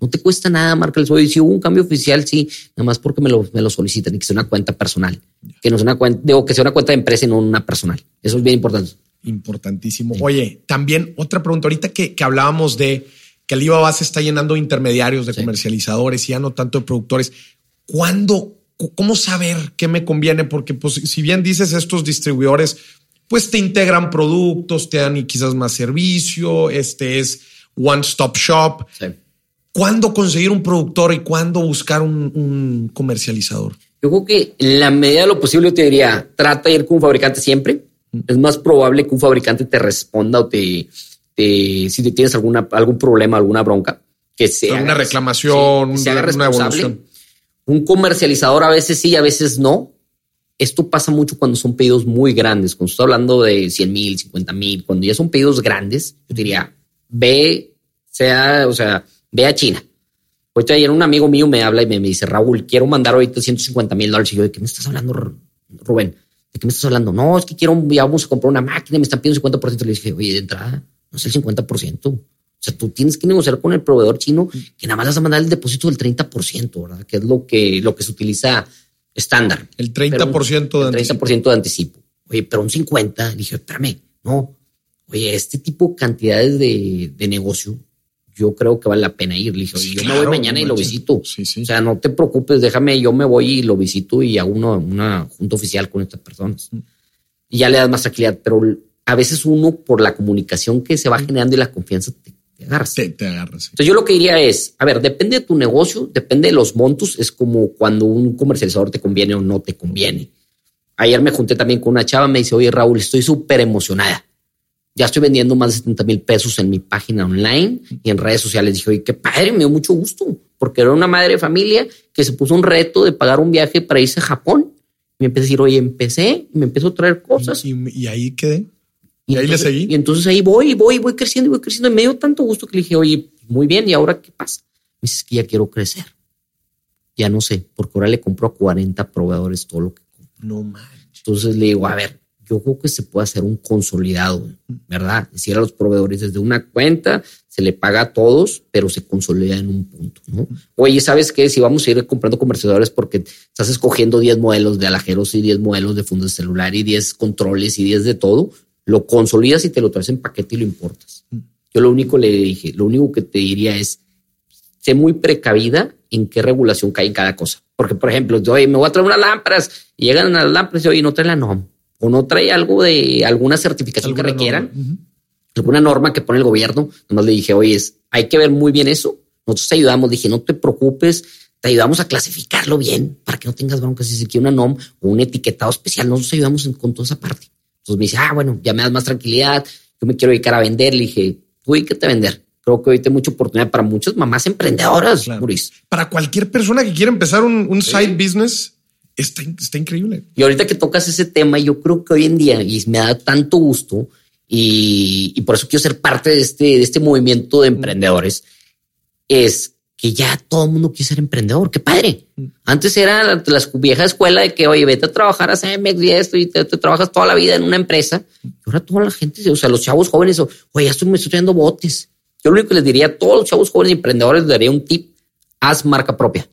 No te cuesta nada, márcales. Oye, si hubo un cambio oficial, sí, nada más porque me lo, me lo solicitan y que sea una cuenta personal. Que no sea una cuenta, digo, que sea una cuenta de empresa y no una personal. Eso es bien importante. Importantísimo. Oye, también otra pregunta ahorita que, que hablábamos de que Alibaba se está llenando de intermediarios, de Sí. comercializadores y ya no tanto de productores. ¿Cuándo, cu- cómo saber qué me conviene? Porque pues si bien dices estos distribuidores, pues te integran productos, te dan y quizás más servicio, este es one stop shop. Sí. ¿Cuándo conseguir un productor y cuándo buscar un, un comercializador? Yo creo que en la medida de lo posible te diría, trata de ir con un fabricante siempre. Es más probable que un fabricante te responda o te, te- si te tienes alguna, algún problema, alguna bronca, que sea Una reclamación, que se haga una responsable. evolución. Un comercializador a veces sí, a veces no. Esto pasa mucho cuando son pedidos muy grandes. Cuando estoy hablando de 100 mil, 50 mil, cuando ya son pedidos grandes, yo diría, ve, sea, o sea, ve a China. Ahorita ayer un amigo mío me habla y me, dice, Raúl, quiero mandar ahorita 150 mil dólares. Y yo, ¿de qué me estás hablando, Rubén? ¿De qué me estás hablando? No, es que quiero, ya vamos a comprar una máquina, me están pidiendo 50%. Le dije, oye, de entrada, no es el 50%. O sea, tú tienes que negociar con el proveedor chino que nada más vas a mandar el depósito del 30%, ¿verdad? Que es lo que, lo que se utiliza estándar. El 30% de el 30% de anticipo. Oye, pero un 50, dije, espérame, no. Oye, este tipo de cantidades de, de negocio yo creo que vale la pena ir. Le dije, yo me voy mañana y lo visito. O sea, no te preocupes, déjame, yo me voy y lo visito y hago una junta oficial con estas personas. Mm. Y ya le das más tranquilidad, pero a veces uno por la comunicación que se va mm. generando y la confianza te, agarras. Te, agarras. Entonces yo lo que diría es, a ver, depende de tu negocio, depende de los montos, es como cuando un comercializador te conviene o no te conviene. Ayer me junté también con una chava, me dice, oye Raúl, estoy súper emocionada ya estoy vendiendo más de 70 mil pesos en mi página online y en redes sociales. Dije, oye, qué padre, me dio mucho gusto, porque era una madre de familia que se puso un reto de pagar un viaje para irse a Japón. Y me empecé a decir, oye, empecé y me empezó a traer cosas. Y, ahí quedé. Y, ahí le seguí. Y entonces ahí voy, voy, voy creciendo y voy creciendo. Y me dio tanto gusto que le dije, oye, muy bien, ¿y ahora qué pasa? Me dice, que ya quiero crecer. Ya no sé, porque ahora le compro a 40 proveedores todo lo que compro. No manches. Entonces le digo, a ver, yo creo que se puede hacer un consolidado, ¿verdad? Es decir, a los proveedores desde una cuenta, se le paga a todos, pero se consolida en un punto, ¿no? Oye, ¿sabes qué? Si vamos a ir comprando comerciadores porque estás escogiendo 10 modelos de alajeros y 10 modelos de fundos de celular y 10 controles y 10 de todo, lo consolidas y te lo traes en paquete y lo importas. Yo lo único le dije, lo único que te diría es, sé muy precavida en qué regulación cae en cada cosa. Porque, por ejemplo, oye, me voy a traer unas lámparas y llegan a las lámparas y oye, no trae la NOM o no trae algo de alguna certificación que requieran, alguna norma que pone el gobierno. Nomás le dije, oye, hay que ver muy bien eso. Nosotros te ayudamos. Dije, no te preocupes, te ayudamos a clasificarlo bien para que no tengas broncas. Si se quiere una NOM o un etiquetado especial, nosotros ayudamos con toda esa parte. Entonces me dice, ah, bueno, ya me das más tranquilidad. Yo me quiero dedicar a vender. Le dije, tú te vender. Creo que hoy hay mucha oportunidad para muchas mamás emprendedoras, Para cualquier persona que quiera empezar un, side business, Está, increíble. Y ahorita que tocas ese tema, yo creo que hoy en día, y me da tanto gusto, y, por eso quiero ser parte de este, de este movimiento de emprendedores, es que ya todo el mundo quiere ser emprendedor. Qué padre. Antes era la, la, vieja escuela de que, oye, vete a trabajar a CMX y esto y te, trabajas toda la vida en una empresa. Y ahora toda la gente, o sea, los chavos jóvenes, oye, ya estoy, me estoy trayendo botes. Yo lo único que les diría a todos los chavos jóvenes y emprendedores, les daría un tip, haz marca propia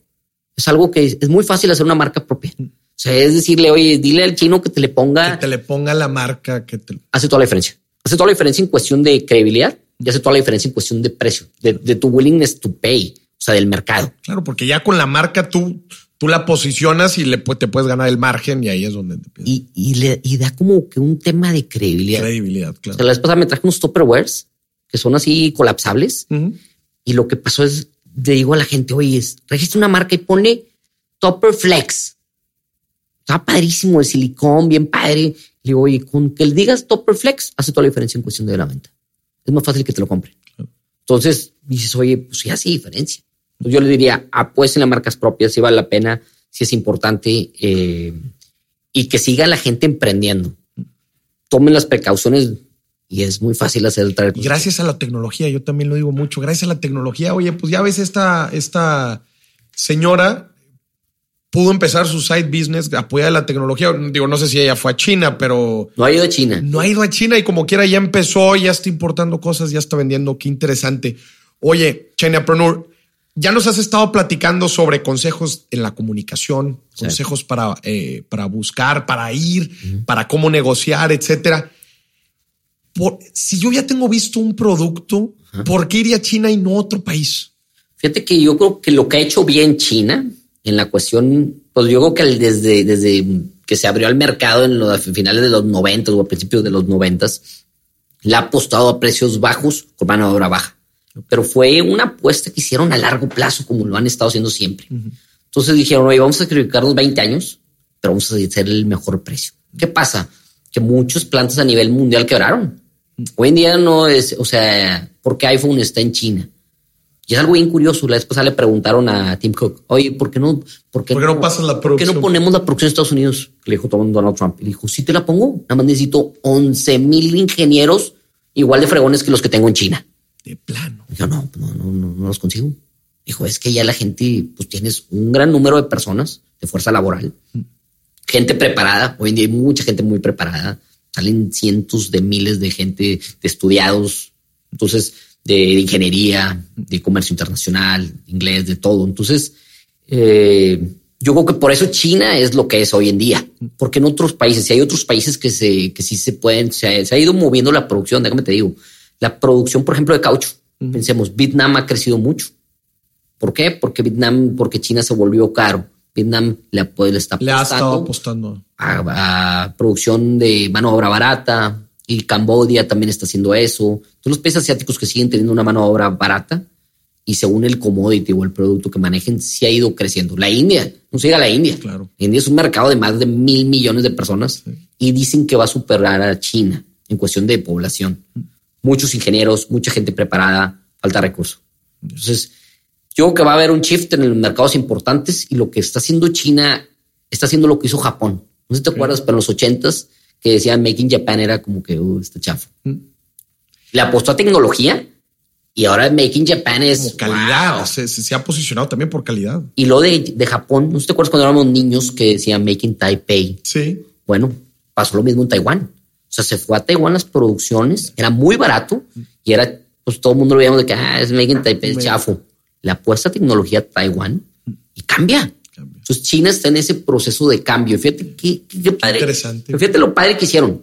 es algo que es muy fácil hacer una marca propia. O sea, es decirle, oye, dile al chino que te le ponga. Que te le ponga la marca que te. Hace toda la diferencia. Hace toda la diferencia en cuestión de credibilidad y hace toda la diferencia en cuestión de precio, de, tu willingness to pay, o sea, del mercado. Claro, porque ya con la marca tú, tú la posicionas y le, te puedes ganar el margen y ahí es donde te y, y, le, y da como que un tema de credibilidad. Credibilidad, claro. O sea, la vez pasada me traje unos Tupperwares que son así colapsables y lo que pasó es le digo a la gente, oye, registra una marca y pone Topper Flex. Está padrísimo de silicón, bien padre. Le digo, oye, con que le digas Topper Flex, hace toda la diferencia en cuestión de la venta. Es más fácil que te lo compre. Entonces dices, oye, pues sí hace diferencia. Entonces yo le diría, apuesten las marcas propias, si vale la pena, si es importante eh, y que siga la gente emprendiendo. Tomen las precauciones y es muy fácil hacer el traer. Gracias a la tecnología, yo también lo digo mucho, gracias a la tecnología, oye, pues ya ves esta, esta señora pudo empezar su side business apoyada de la tecnología. Digo, no sé si ella fue a China, pero... No ha ido a China. No ha ido a China y como quiera ya empezó, ya está importando cosas, ya está vendiendo. Qué interesante. Oye, Prenur, ya nos has estado platicando sobre consejos en la comunicación, consejos para, eh, para buscar, para ir, para cómo negociar, etcétera si yo ya tengo visto un producto, ¿por qué iría a China y no a otro país? Fíjate que yo creo que lo que ha hecho bien China en la cuestión, pues yo creo que desde, desde que se abrió al mercado en los finales de los 90 o a principios de los 90, le ha apostado a precios bajos con mano de obra baja. Pero fue una apuesta que hicieron a largo plazo, como lo han estado haciendo siempre. Entonces dijeron, oye, vamos a sacrificar los 20 años, pero vamos a hacer el mejor precio. ¿Qué pasa? Que muchos plantas a nivel mundial quebraron. Hoy en día no es, o sea, ¿por qué iPhone está en China? Y es algo bien curioso. La vez pasada le preguntaron a Tim Cook, oye, ¿por qué no, por qué, no, la producción? ¿Por qué no ponemos la producción en Estados Unidos? Le dijo Donald Trump. Y dijo, sí te la pongo. Nada más necesito 11 mil ingenieros igual de fregones que los que tengo en China. De plano. yo no, no, no, no, los consigo. Dijo, es que ya la gente, pues tienes un gran número de personas de fuerza laboral, gente preparada. Hoy en día hay mucha gente muy preparada. Salen cientos de miles de gente, de estudiados, entonces, de, ingeniería, de comercio internacional, inglés, de todo. Entonces, eh, yo creo que por eso China es lo que es hoy en día, porque en otros países, si hay otros países que se, que sí se pueden, se ha, ido moviendo la producción, déjame te digo, la producción, por ejemplo, de caucho. Pensemos, Vietnam ha crecido mucho. ¿Por qué? Porque Vietnam, porque China se volvió caro. Vietnam le, le está le ha estado apostando a, producción de mano de obra barata y Cambodia también está haciendo eso. Entonces los países asiáticos que siguen teniendo una mano de obra barata y según el commodity o el producto que manejen, sí ha ido creciendo. La India, no se diga la India. Claro. India es un mercado de más de mil millones de personas y dicen que va a superar a China en cuestión de población. Muchos ingenieros, mucha gente preparada, falta recursos. Entonces, yo creo que va a haber un shift en los mercados importantes y lo que está haciendo China está haciendo lo que hizo Japón. No sé si te acuerdas, pero en los ochentas que decían Making Japan era como que uh, está chafo. Le apostó a tecnología y ahora Making Japan es calidad. Se, ha posicionado también por calidad. Y lo de, de Japón, ¿no te acuerdas cuando éramos niños que decían Making Taipei? Sí. Bueno, pasó lo mismo en Taiwán. O sea, se fue a Taiwán las producciones, era muy barato y era, pues todo el mundo lo veíamos de que ah, es Making Taipei, es chafo. Le apuesta a tecnología a Taiwán y cambia. Entonces China está en ese proceso de cambio. Fíjate qué, qué padre. Interesante. Fíjate lo padre que hicieron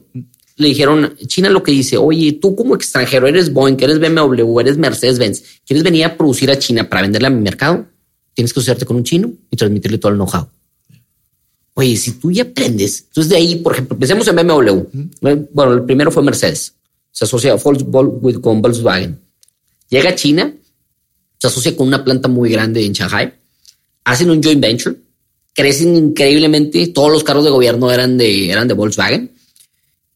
le dijeron, China lo que dice, oye, tú como extranjero eres Boeing, eres BMW, eres Mercedes-Benz, ¿quieres venir a producir a China para venderle a mi mercado? Tienes que asociarte con un chino y transmitirle todo el know-how. Oye, si tú ya aprendes, entonces de ahí, por ejemplo, empecemos en BMW. Bueno, el primero fue Mercedes. Se asocia con Volkswagen. Llega a China, se asocia con una planta muy grande en Shanghai, hacen un joint venture, crecen increíblemente, todos los carros de gobierno eran de, eran de Volkswagen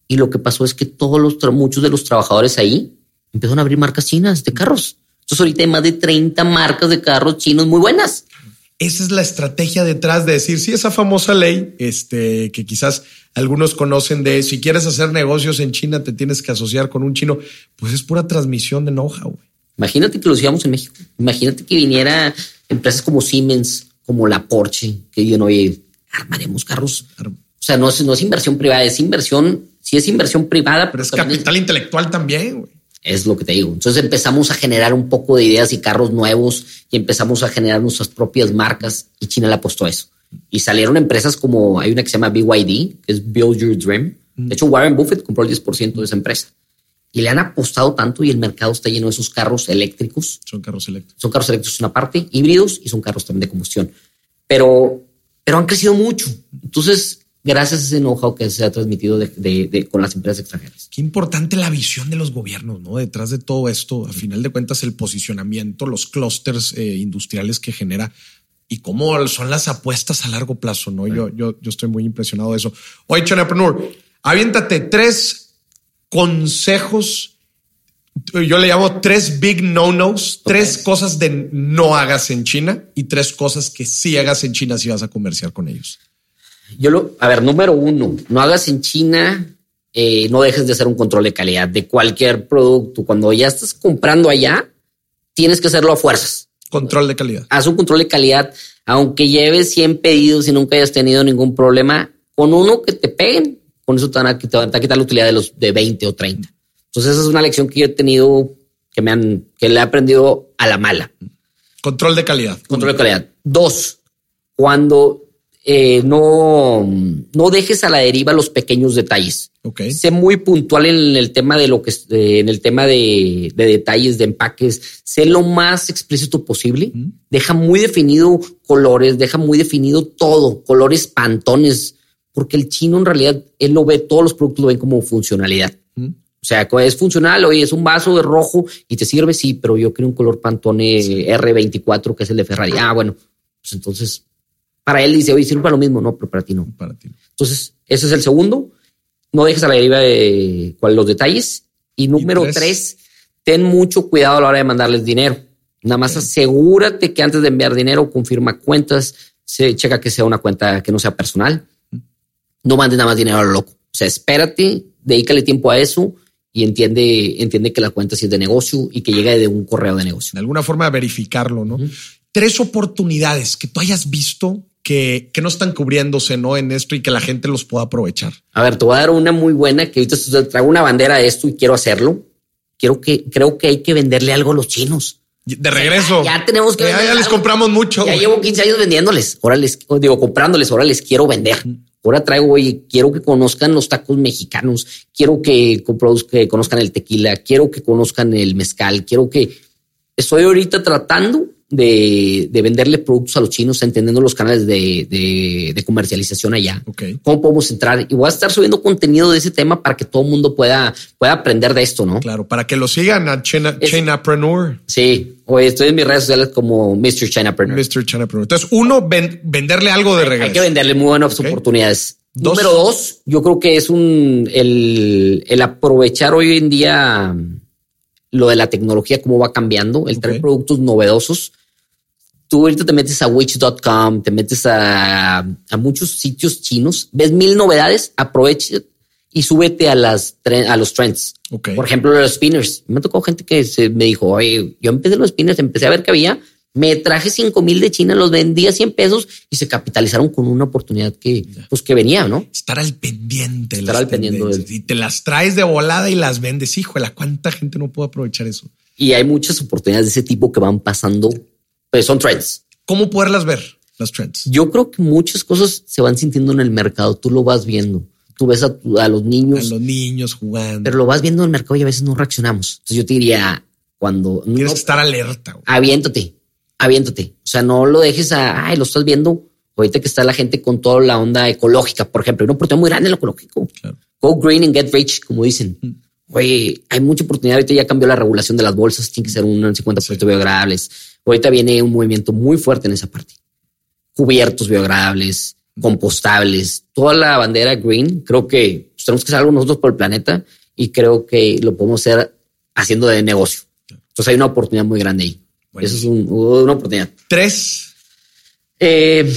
y lo que pasó es que todos los, muchos de los trabajadores ahí empezaron a abrir marcas chinas de carros. Entonces ahorita hay más de 30 marcas de carros chinos muy buenas. Esa es la estrategia detrás de decir, sí, esa famosa ley, este, que quizás algunos conocen de si quieres hacer negocios en China, te tienes que asociar con un chino, pues es pura transmisión de know-how. Imagínate que lo hiciéramos en México. Imagínate que viniera empresas como Siemens, como la Porsche, que digan, oye, armaremos carros. O sea, no es, no es inversión privada, es inversión si es inversión privada. Pero es capital intelectual también. Es lo que te digo. Entonces empezamos a generar un poco de ideas y carros nuevos y empezamos a generar nuestras propias marcas y China le apostó a eso. Y salieron empresas como hay una que se llama BYD, que es Build Your Dream. De hecho, Warren Buffett compró el 10% de esa empresa. Y le han apostado tanto y el mercado está lleno de esos carros eléctricos. Son carros eléctricos. Son carros eléctricos una parte, híbridos y son carros también de combustión. Pero, pero han crecido mucho. Entonces, gracias a ese know-how que se ha transmitido de, con las empresas extranjeras. Qué importante la visión de los gobiernos, ¿no? Detrás de todo esto, a final de cuentas, el posicionamiento, los clústeres eh, industriales que genera y cómo son las apuestas a largo plazo, ¿no? Yo, yo, yo estoy muy impresionado de eso. Oye, Chanapreneur, aviéntate tres consejos yo le llamo tres big no-nos, tres cosas de no hagas en China y tres cosas que sí hagas en China si vas a comerciar con ellos. Yo lo, a ver, número uno, no hagas en China, eh, no dejes de hacer un control de calidad de cualquier producto. Cuando ya estás comprando allá, tienes que hacerlo a fuerzas. Control de calidad. Haz un control de calidad, aunque lleves 100 pedidos y nunca hayas tenido ningún problema, con uno que te peguen, con eso te van a, quitar la utilidad de los de 20 o 30. Entonces, esa es una lección que yo he tenido, que me han, que le he aprendido a la mala. Control de calidad. Control de calidad. Dos, cuando eh, no, no dejes a la deriva los pequeños detalles. Okay. Sé muy puntual en el tema de lo que en el tema de, detalles, de empaques. Sé lo más explícito posible. Deja muy definido colores, deja muy definido todo, colores pantones, porque el chino en realidad él lo ve, todos los productos lo ven como funcionalidad. O sea, es funcional, oye, es un vaso de rojo y te sirve, sí, pero yo quiero un color Pantone R24, que es el de Ferrari. Ah, bueno, pues entonces para él dice, oye, sirve para lo mismo, no, pero para ti no. Para ti Entonces, ese es el segundo. No dejes a la deriva de cuál los detalles. Y número tres? ten mucho cuidado a la hora de mandarles dinero. Nada más asegúrate que antes de enviar dinero, confirma cuentas, se checa que sea una cuenta que no sea personal. No mandes nada más dinero a lo loco. O sea, espérate, dedícale tiempo a eso y entiende, entiende que la cuenta sí es de negocio y que llega de un correo de negocio. De alguna forma verificarlo, ¿no? tres oportunidades que tú hayas visto que, que no están cubriéndose ¿no? en esto y que la gente los pueda aprovechar. A ver, te voy a dar una muy buena que ahorita traigo una bandera de esto y quiero hacerlo. Quiero que, creo que hay que venderle algo a los chinos. De regreso. ya, ya, tenemos que. Ya, ya les compramos mucho. Ya llevo 15 años vendiéndoles. Ahora les digo, comprándoles. Ahora les quiero vender. Ahora traigo, oye, quiero que conozcan los tacos mexicanos. Quiero que, que conozcan el tequila. Quiero que conozcan el mezcal. Quiero que estoy ahorita tratando de, de, venderle productos a los chinos, entendiendo los canales de, de, de comercialización allá. Okay. ¿Cómo podemos entrar? Y voy a estar subiendo contenido de ese tema para que todo el mundo pueda, pueda aprender de esto, ¿no? Claro, para que lo sigan a China, es, Chinapreneur. Sí, oye, estoy en mis redes sociales como Mr. Chinapreneur. Mr. Chinapreneur. Entonces, uno, ven, venderle algo de regreso. Hay que venderle muy buenas okay. oportunidades. Dos. Número dos, yo creo que es un el, el aprovechar hoy en día lo de la tecnología, cómo va cambiando, el traer okay. productos novedosos tú ahorita te metes a witch.com, te metes a, a, muchos sitios chinos, ves mil novedades, aprovecha y súbete a las a los trends. Okay. Por ejemplo, los spinners. Me tocó gente que se me dijo, oye, yo empecé los spinners, empecé a ver que había, me traje cinco mil de China, los vendí a 100 pesos y se capitalizaron con una oportunidad que, pues, que venía, ¿no? Estar al pendiente. Estar al pendiente. Y te las traes de volada y las vendes. Híjole, ¿cuánta gente no puede aprovechar eso? Y hay muchas oportunidades de ese tipo que van pasando pues son trends. ¿Cómo poderlas ver, las trends? Yo creo que muchas cosas se van sintiendo en el mercado. Tú lo vas viendo. Tú ves a, a los niños. A los niños jugando. Pero lo vas viendo en el mercado y a veces no reaccionamos. Entonces yo te diría, cuando... Tienes no, que estar alerta. Güey. Aviéntate, aviéntate. O sea, no lo dejes a, ay, lo estás viendo. Ahorita que está la gente con toda la onda ecológica, por ejemplo, hay una oportunidad muy grande en lo ecológico. Claro. Go green and get rich, como dicen. Mm. Oye, hay mucha oportunidad. Ahorita ya cambió la regulación de las bolsas. Tiene que ser un 50% sí. biodegradables. Ahorita viene un movimiento muy fuerte en esa parte. Cubiertos biodegradables, compostables, toda la bandera green. Creo que pues, tenemos que hacer algo nosotros por el planeta y creo que lo podemos hacer haciendo de negocio. Entonces hay una oportunidad muy grande ahí. Bueno. Eso es un, una oportunidad. Tres. Eh,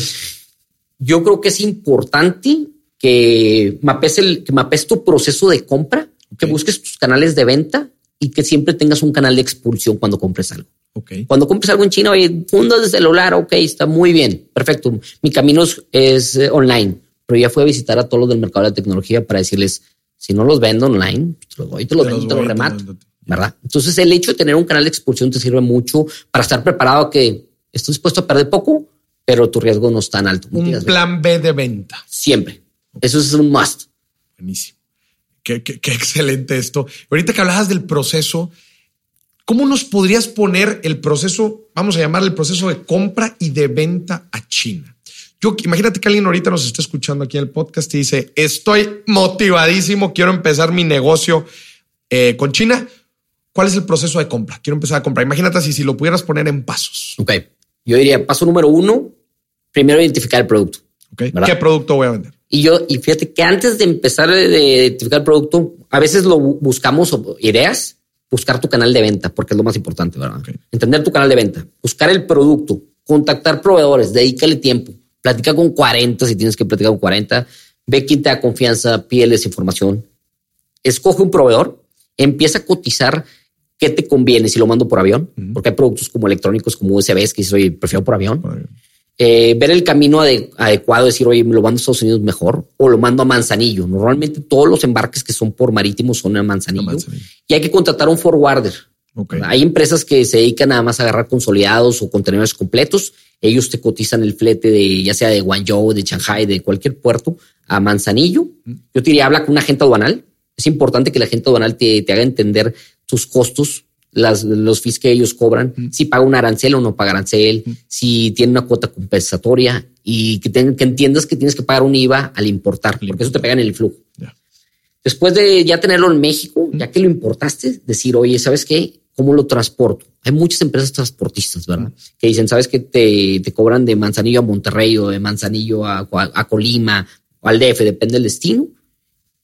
yo creo que es importante que mapes, el, que mapes tu proceso de compra, okay. que busques tus canales de venta y que siempre tengas un canal de expulsión cuando compres algo. Okay. Cuando compres algo en China, oye, fundas de celular, ok, está muy bien, perfecto. Mi camino es, es eh, online, pero ya fui a visitar a todos los del mercado de la tecnología para decirles, si no los vendo online, te los doy, te los, te vendo, te los remato, ¿verdad? Entonces el hecho de tener un canal de expulsión te sirve mucho para estar preparado a que estás dispuesto a perder poco, pero tu riesgo no es tan alto. Un plan B de venta. Siempre. Eso es un must. Buenísimo. Qué, qué, qué excelente esto. Ahorita que hablabas del proceso, ¿Cómo nos podrías poner el proceso, vamos a llamarle el proceso de compra y de venta a China? Yo imagínate que alguien ahorita nos está escuchando aquí en el podcast y dice: Estoy motivadísimo, quiero empezar mi negocio eh, con China. ¿Cuál es el proceso de compra? Quiero empezar a comprar. Imagínate así, si lo pudieras poner en pasos. Ok. Yo diría: paso número uno, primero identificar el producto. Okay. ¿Qué producto voy a vender? Y yo, y fíjate que antes de empezar a identificar el producto, a veces lo buscamos ideas buscar tu canal de venta, porque es lo más importante, ¿verdad? Okay. Entender tu canal de venta, buscar el producto, contactar proveedores, dedícale tiempo, platica con 40 si tienes que platicar con 40, ve quién te da confianza, pídeles información, escoge un proveedor, empieza a cotizar qué te conviene si lo mando por avión, uh -huh. porque hay productos como electrónicos, como USBs que soy prefiero por avión. Por avión. Eh, ver el camino ade adecuado, decir, oye, lo mando a Estados Unidos mejor o lo mando a Manzanillo. Normalmente todos los embarques que son por marítimo son a Manzanillo, A Manzanillo. y hay que contratar un forwarder. Hay empresas que se dedican nada más a agarrar consolidados o contenedores completos. Ellos te cotizan el flete de ya sea de Guangzhou, de Shanghai, de cualquier puerto a Manzanillo. Yo te diría, habla con un agente aduanal. Es importante que el agente aduanal te, te haga entender tus costos, las, los fees que ellos cobran, Mm. si paga un arancel o no paga arancel, Mm. si tiene una cuota compensatoria y que, te- que entiendas que tienes que pagar un IVA al importar, porque eso te pega en el flujo. Después de ya tenerlo en México, ya que lo importaste, decir, oye, ¿sabes qué? ¿Cómo lo transporto? Hay muchas empresas transportistas, ¿verdad? Que dicen, ¿sabes qué? Te, te cobran de Manzanillo a Monterrey o de Manzanillo a, a Colima o al DF, depende del destino.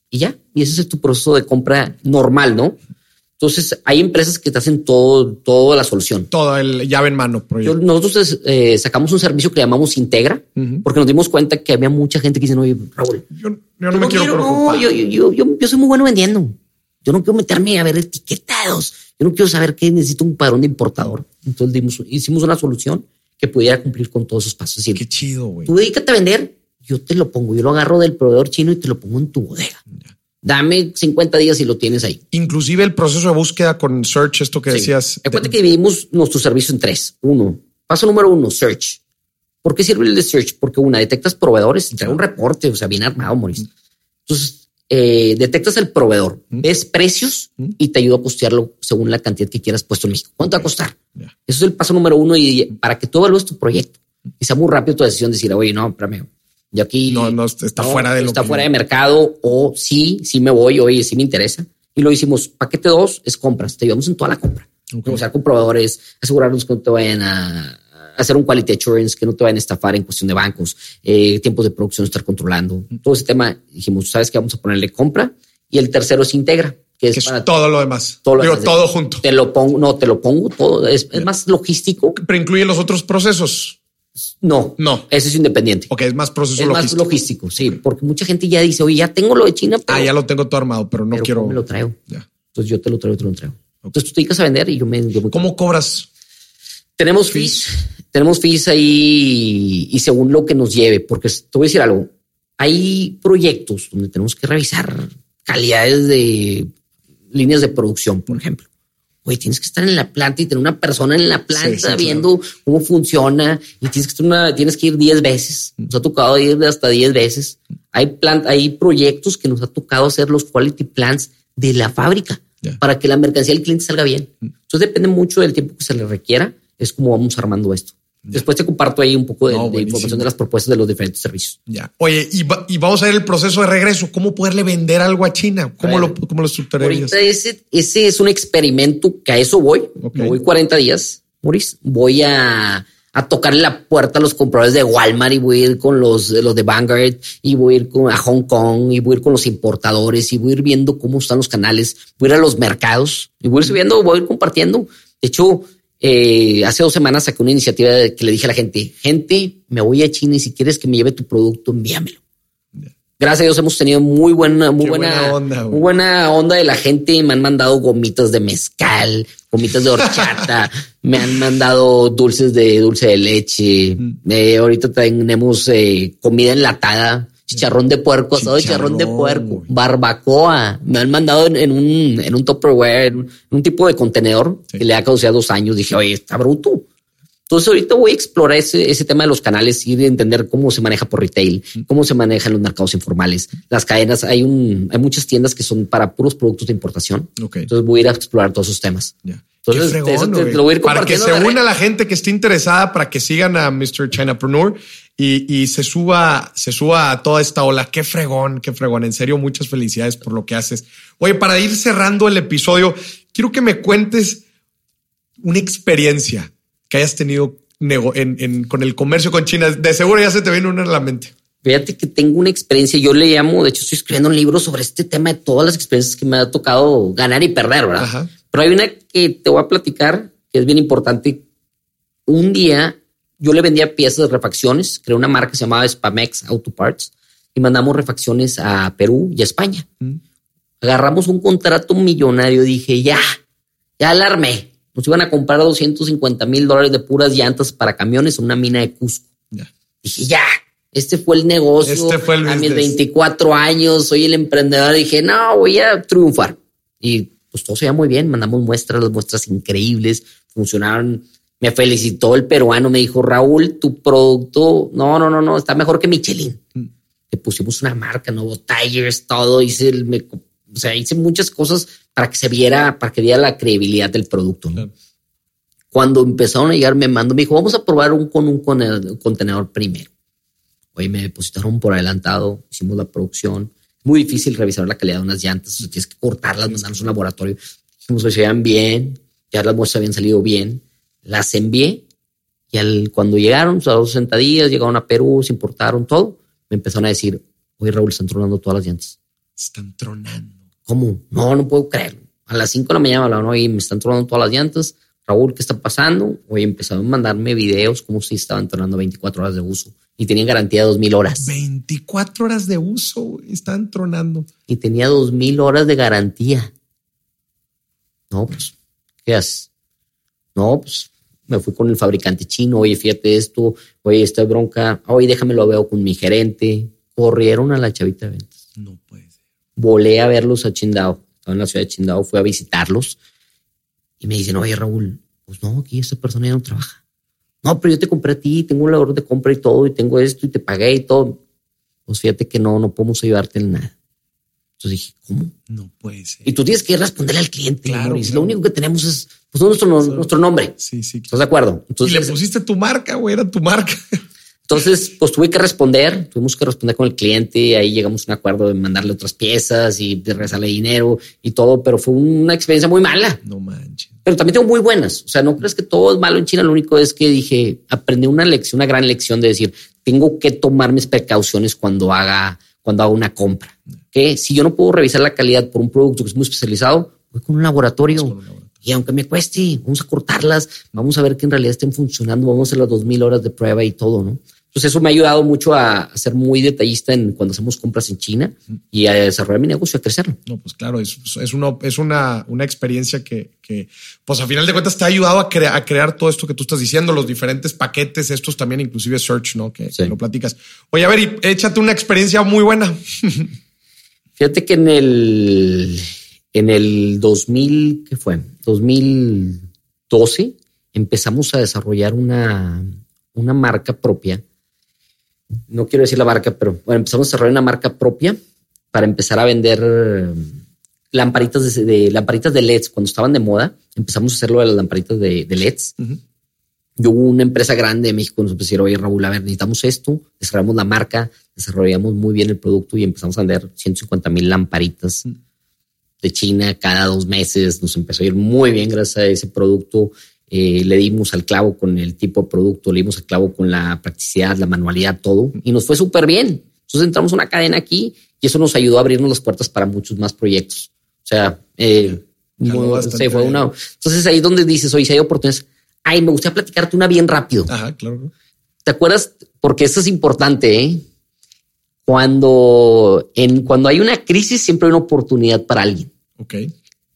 Y ya, y ese es tu proceso de compra normal, ¿no? Entonces, hay empresas que te hacen todo, toda la solución. Todo el llave en mano Yo- nosotros eh, sacamos un servicio que llamamos Integra, porque nos dimos cuenta que había mucha gente que dice, oye, Raúl, Yo, yo no me quiero quiero- preocupar. yo, yo, yo, yo, yo soy muy bueno vendiendo. Yo no quiero meterme a ver etiquetados. Yo no quiero saber que necesito un padrón de importador. Entonces dimos, hicimos una solución que pudiera cumplir con todos esos pasos. Qué chido, güey. tú dedícate a vender, yo te lo pongo, yo lo agarro del proveedor chino y te lo pongo en tu bodega. Dame 50 días y lo tienes ahí. Inclusive el proceso de búsqueda con search, esto que Sí. decías. Acuérdate que dividimos nuestro servicio en tres. Uno, paso número uno, search. ¿Por qué sirve el de search? Porque una, detectas proveedores y da un reporte, o sea, bien armado, Maurice. Entonces, eh, detectas el proveedor, ves precios y te ayuda a costearlo según la cantidad que quieras puesto en México. ¿Cuánto va a costar? Eso es el paso número uno y para que tú evalúes tu proyecto y sea muy rápido tu decisión de decir, oye, no, espérame, yo aquí No, no, está fuera de lo está que- fuera de mercado o sí, sí me voy, oye, sí me interesa. Y lo hicimos, paquete dos es compras, te ayudamos en toda la compra. Ok. Negociar con proveedores, asegurarnos que no te vayan a hacer un quality assurance, que no te vayan a estafar en cuestión de bancos, eh, tiempos de producción, estar controlando. Todo ese tema, dijimos, ¿sabes qué? Vamos a ponerle compra. Y el tercero es integra, que es, que es para todo lo demás. todo lo Digo, demás. todo junto. Te lo pongo, no, te lo pongo todo. Es, es más logístico. Pero incluye los otros procesos. No, No. ese es independiente. Ok, es más proceso es más logístico. logístico, sí, porque mucha gente ya dice, oye, ya tengo lo de China, pero, Ah, ya lo tengo todo armado, pero no pero quiero. ¿cómo me lo traigo. Ya. Entonces yo te lo traigo, te lo traigo. Entonces tú te dedicas a vender y yo me, yo me ¿Cómo cobras? Tenemos fees, tenemos fees ahí y según lo que nos lleve, porque te voy a decir algo. Hay proyectos donde tenemos que revisar calidades de líneas de producción, por ejemplo. Oye, tienes que estar en la planta y tener una persona en la planta Sí, sí, claro. viendo cómo funciona y tienes que, estar una, tienes que ir 10 veces. Nos ha tocado ir hasta 10 veces. Hay, plant, hay proyectos que nos ha tocado hacer los quality plans de la fábrica para que la mercancía del cliente salga bien. Entonces depende mucho del tiempo que se le requiera. Es como vamos armando esto. Después te comparto ahí un poco de, No, de buenísimo. información de las propuestas de los diferentes servicios. Ya. Oye, y, va- y vamos a ver el proceso de regreso. ¿Cómo poderle vender algo a China? ¿Cómo, A lo, cómo lo estructurarías? Ese, ese es un experimento que a eso voy. Me voy 40 días, Maurice. Voy a, a tocar la puerta a los compradores de Walmart y voy a ir con los, los de Vanguard y voy a ir con, a Hong Kong y voy a ir con los importadores y voy a ir viendo cómo están los canales. Voy a ir a los mercados y voy a ir subiendo, voy a ir compartiendo. De hecho, eh, hace dos semanas saqué una iniciativa de que le dije a la gente, gente, me voy a China y si quieres que me lleve tu producto, envíamelo. Gracias a Dios hemos tenido muy buena, muy buena, buena onda, muy buena onda de la gente. Me han mandado gomitas de mezcal, gomitas de horchata, me han mandado dulces de dulce de leche. Mm. Eh, ahorita tenemos eh, comida enlatada, chicharrón de puerco, asado chicharrón de puerco, barbacoa. Me han mandado en, en un, en un Tupperware, en un, tipo de contenedor Sí. que le ha causado dos años. Dije, oye, está bruto. Entonces ahorita voy a explorar ese, ese tema de los canales y de entender cómo se maneja por retail, cómo se manejan los mercados informales, las cadenas. Hay un, hay muchas tiendas que son para puros productos de importación. Entonces voy a ir a explorar todos esos temas. Entonces, fregón, te- lo voy a ir para que se una la gente que esté interesada, para que sigan a Mr. Chinapreneur y, y se suba, se suba a toda esta ola. Qué fregón, qué fregón. En serio, muchas felicidades por lo que haces. Oye, para ir cerrando el episodio, quiero que me cuentes una experiencia que hayas tenido en, en- con el comercio con China. De seguro ya se te viene una en la mente. Fíjate que tengo una experiencia, yo le llamo, de hecho estoy escribiendo un libro sobre este tema de todas las experiencias que me ha tocado ganar y perder, ¿verdad? Ajá. Pero hay una que te voy a platicar que es bien importante. Un día yo le vendía piezas de refacciones, creé una marca que se llamaba Spamex Auto Parts y mandamos refacciones a Perú y a España. Agarramos un contrato millonario, dije, ya, ya alarmé. Nos iban a comprar 250 mil dólares de puras llantas para camiones en una mina de Cusco. Dije, ya, este fue el negocio. Este fue el a mis business. 24 años, soy el emprendedor. Dije, no, voy a triunfar. Y pues todo se veía muy bien. Mandamos muestras, las muestras increíbles, funcionaron. Me felicitó el peruano, me dijo, Raúl, tu producto, no, no, no, no, está mejor que Michelin. Mm. Le pusimos una marca, nuevo tires, todo. Hice, el- me- o sea, hice muchas cosas para que se viera, para que diera la credibilidad del producto. ¿no? Claro. Cuando empezaron a llegar, me mandó, me dijo, vamos a probar un con un contenedor, contenedor primero. Oye, me depositaron por adelantado, hicimos la producción. Muy difícil revisar la calidad de unas llantas, o sea, tienes que cortarlas, mandarnos a un laboratorio. Dijimos que se veían bien, ya las muestras habían salido bien. Las envié y al, cuando llegaron, a los 60 días, llegaron a Perú, se importaron todo, me empezaron a decir, oye, Raúl, están tronando todas las llantas. Están tronando. ¿Cómo? No, no puedo creerlo. A las 5 de la mañana me hablaron, oye, me están tronando todas las llantas. Raúl, ¿qué está pasando? Oye, empezaron a mandarme videos como si estaban tronando 24 horas de uso y tenían garantía de 2000 horas 24 horas de uso, están tronando. y tenía 2000 horas de garantía. No, pues, ¿qué haces? No, pues Me fui con el fabricante chino, oye, fíjate esto, oye, esta bronca, oye, déjame lo veo con mi gerente. Corrieron a la chavita de ventas. No puede ser. Volé a verlos a Chindao. Estaba en la ciudad de Chindao, fui a visitarlos y me dicen, oye, Raúl, pues no, aquí esta persona ya no trabaja. No, pero yo te compré a ti, tengo un labor de compra y todo, y tengo esto y te pagué y todo. Pues fíjate que no, no podemos ayudarte en nada. Entonces dije, ¿cómo? No puede ser. Y tú tienes que responderle al cliente. Claro, Y claro. lo único que tenemos es pues, nuestro, nuestro nombre. Sí, sí. ¿Estás de acuerdo? Y Entonces, le pusiste tu marca, güey, era tu marca. entonces, pues tuve que responder, tuvimos que responder con el cliente, ahí llegamos a un acuerdo de mandarle otras piezas y de regresarle dinero y todo, pero fue una experiencia muy mala. No manches. Pero también tengo muy buenas. O sea, no crees que todo es malo en China. Lo único es que dije, aprendí una lección, una gran lección de decir, tengo que tomar mis precauciones cuando haga, cuando haga una compra. Que si yo no puedo revisar la calidad por un producto que es muy especializado, voy con un laboratorio. Con un laboratorio. Y aunque me cueste, vamos a cortarlas, vamos a ver que en realidad estén funcionando, vamos a hacer las dos mil horas de prueba y todo, ¿no? Entonces eso me ha ayudado mucho a, a ser muy detallista en cuando hacemos compras en China y a desarrollar mi negocio, a crecerlo. No, pues claro, es, es, una, es una, una experiencia que, que, pues a final de cuentas te ha ayudado a, crea- a crear todo esto que tú estás diciendo, los diferentes paquetes, estos también, inclusive Search, ¿no? Que, Sí. que lo platicas. Oye, a ver, y échate una experiencia muy buena. Fíjate que en el, en el 2000, ¿qué fue? 2012 empezamos a desarrollar una, una marca propia. No quiero decir la marca, pero bueno, empezamos a desarrollar una marca propia para empezar a vender eh, lamparitas de, de- lamparitas de LEDs cuando estaban de moda. Empezamos a hacerlo de las lamparitas de, de LEDs. Yo hubo una empresa grande de México nos pusieron, oye Raúl, a ver, necesitamos esto, desarrollamos la marca, desarrollamos muy bien el producto y empezamos a vender 150 mil lamparitas de China cada dos meses. Nos empezó a ir muy bien gracias a ese producto. Eh, le dimos al clavo con el tipo de producto, le dimos al clavo con la practicidad, la manualidad, todo y nos fue súper bien. Entonces entramos a una cadena aquí y eso nos ayudó a abrirnos las puertas para muchos más proyectos. O sea, eh, bastante sí, fue una. Entonces ahí es donde dices, oye, si hay oportunidades. Ay, me gustaría platicarte una bien rápido. Ajá, claro. ¿Te acuerdas? Porque esto es importante. ¿eh? Cuando, en, cuando hay una crisis, siempre hay una oportunidad para alguien. Ok.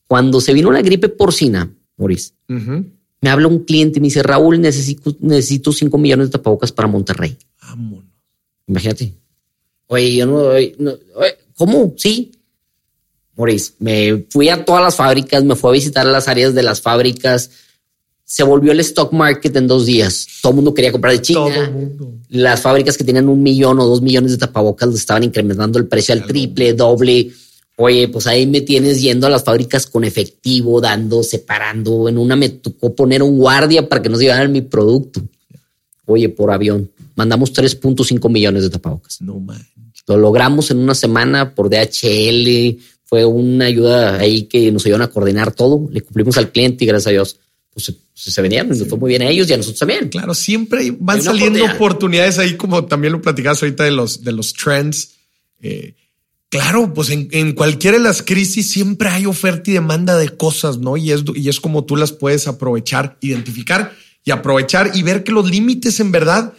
Cuando se vino la gripe porcina, Maurice, Ujú. Me habla un cliente y me dice, Raúl, necesito, necesito 5 millones de tapabocas para Monterrey. Vámonos. Imagínate. Oye, yo no, oye, no, oye, ¿cómo? Sí. Maurice, me fui a todas las fábricas, me fui a visitar las áreas de las fábricas. Se volvió el stock market en dos días. Todo el mundo quería comprar de China. Todo el mundo. Las fábricas que tenían un millón o dos millones de tapabocas estaban incrementando el precio al triple, doble. Oye, pues ahí me tienes yendo a las fábricas con efectivo, dando, separando. En una me tocó poner un guardia para que nos llevaran mi producto. Oye, por avión, mandamos 3.5 millones de tapabocas. No manches. Lo logramos en una semana por DHL. Fue una ayuda ahí que nos ayudaron a coordinar todo. Le cumplimos al cliente y gracias a Dios, pues se, se vendieron. Nos fue muy bien a ellos y a nosotros también. Claro, siempre van saliendo oportunidad. oportunidades ahí, como también lo platicabas ahorita de los, de los trends. Eh, claro, pues en, en cualquiera de las crisis siempre hay oferta y demanda de cosas, ¿no? Y es, y es como tú las puedes aprovechar, identificar y aprovechar y ver que los límites en verdad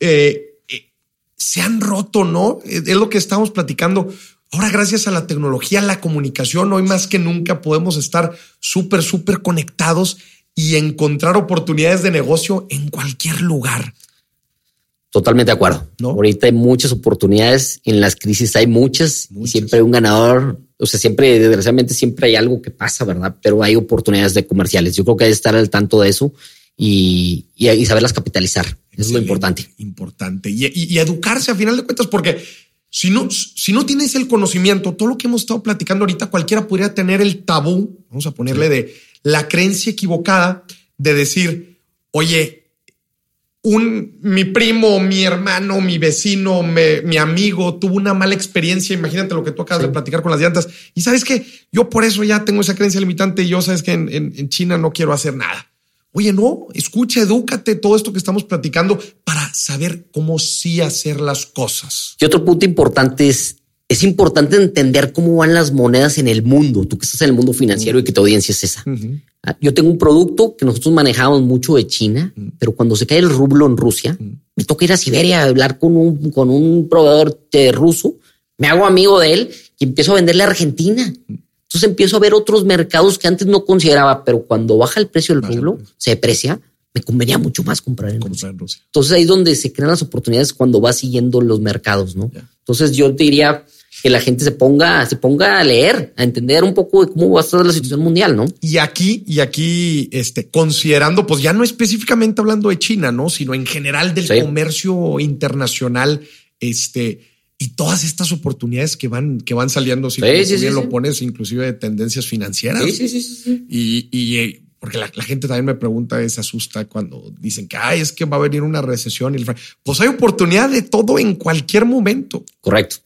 eh, eh, se han roto, ¿no? Es es lo que estamos platicando. Ahora, gracias a la tecnología, la comunicación, hoy más que nunca podemos estar súper, súper conectados y encontrar oportunidades de negocio en cualquier lugar. Totalmente de acuerdo. ¿No? Ahorita hay muchas oportunidades, en las crisis hay muchas, y siempre hay un ganador. O sea, siempre, desgraciadamente, siempre hay algo que pasa, ¿verdad? Pero hay oportunidades de comerciales. Yo creo que hay que estar al tanto de eso y, y, y saberlas capitalizar. Eso es lo importante. Importante. Y, y- y educarse a final de cuentas, porque si no, si no tienes el conocimiento, todo lo que hemos estado platicando ahorita, cualquiera podría tener el tabú, vamos a ponerle de la creencia equivocada de decir, oye, un, mi primo, mi hermano, mi vecino, me- mi amigo tuvo una mala experiencia. Imagínate lo que tú acabas de platicar con las llantas. Y sabes que yo por eso ya tengo esa creencia limitante y yo sabes que en, en- en China no quiero hacer nada. Oye, no, escucha, edúcate todo esto que estamos platicando para saber cómo sí hacer las cosas. Y otro punto importante es, es importante entender cómo van las monedas en el mundo. Tú que estás en el mundo financiero y que tu audiencia es esa. Ah, Yo tengo un producto que nosotros manejamos mucho de China, pero cuando se cae el rublo en Rusia, me toca ir a Siberia a hablar con un, con un proveedor de ruso, me hago amigo de él y empiezo a venderle a Argentina. Entonces empiezo a ver otros mercados que antes no consideraba, pero cuando baja el precio del rublo, se deprecia, me convenía mucho más comprar en, Comprar Rusia. en Rusia. Entonces ahí es donde se crean las oportunidades cuando vas siguiendo los mercados, ¿no? Entonces yo te diría que la gente se ponga, se ponga a leer, a entender un poco de cómo va a estar la situación mundial, ¿no? Y aquí, y aquí, este, considerando, pues ya no específicamente hablando de China, ¿no? Sino en general del Sí. comercio internacional, este, y todas estas oportunidades que van, que van saliendo, si Sí, como sí, tú sí, bien lo pones, inclusive de tendencias financieras. sí, sí, sí. Y, y, eh, porque la, la gente también me pregunta, y se asusta cuando dicen que Ay, es que va a venir una recesión. Y el fra-". pues hay oportunidad de todo en cualquier momento. Correcto.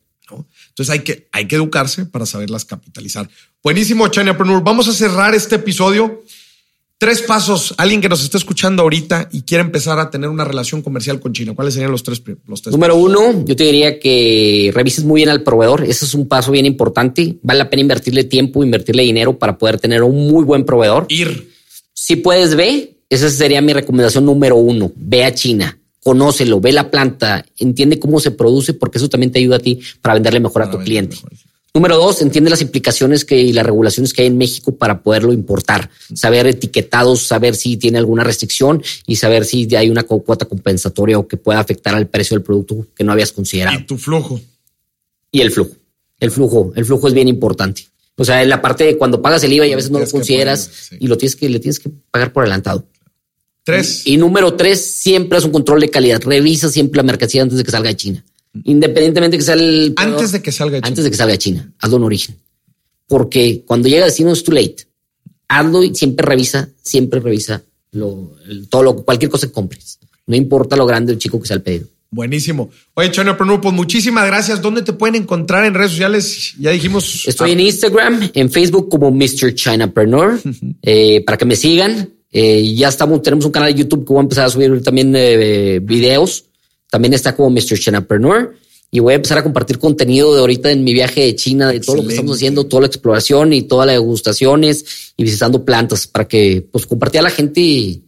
Entonces hay que, hay que educarse para saberlas capitalizar. Buenísimo, Chinapreneur. Vamos a cerrar este episodio. Tres pasos. Alguien que nos está escuchando ahorita y quiere empezar a tener una relación comercial con China. ¿Cuáles serían los tres? Los tres Número uno, yo te diría que revises muy bien al proveedor. Ese es un paso bien importante. Vale la pena invertirle tiempo, invertirle dinero para poder tener un muy buen proveedor. Ir. Si puedes, ve. Esa sería mi recomendación número uno. Ve a China, conócelo, ve la planta, entiende cómo se produce, porque eso también te ayuda a ti para venderle mejor a tu cliente. Número dos, entiende las implicaciones que y las regulaciones que hay en México para poderlo importar, saber etiquetados, saber si tiene alguna restricción y saber si hay una cu- cuota compensatoria o que pueda afectar al precio del producto que no habías considerado. Y tu flujo. Y el flujo. El flujo, el flujo es bien importante. O sea, en la parte de cuando pagas el IVA y a veces no lo consideras sí. y lo tienes que, le tienes que pagar por adelantado. Tres. Y número tres, siempre es un control de calidad. Revisa siempre la mercancía antes de que salga de China. Independientemente de que sea el. Antes de que salga de China. Antes de que salga de China. Hazlo en origen. Porque cuando llega a destino es too late. Hazlo y siempre revisa, siempre revisa lo, el- todo lo, cualquier cosa que compres. No importa lo grande o chico que sea el pedido. Buenísimo. Oye, Chinapreneur, pues muchísimas gracias. ¿Dónde te pueden encontrar en redes sociales? Ya dijimos. Estoy Ah, en Instagram, en Facebook como Mr. Chinapreneur, eh, para que me sigan. Eh, ya estamos, tenemos un canal de YouTube que voy a empezar a subir también eh, videos. También está como Mr. Chinapreneur. Y voy a empezar a compartir contenido de ahorita en mi viaje de China, de todo lo que estamos haciendo, toda la exploración y todas las degustaciones y visitando plantas para que pues compartir a la gente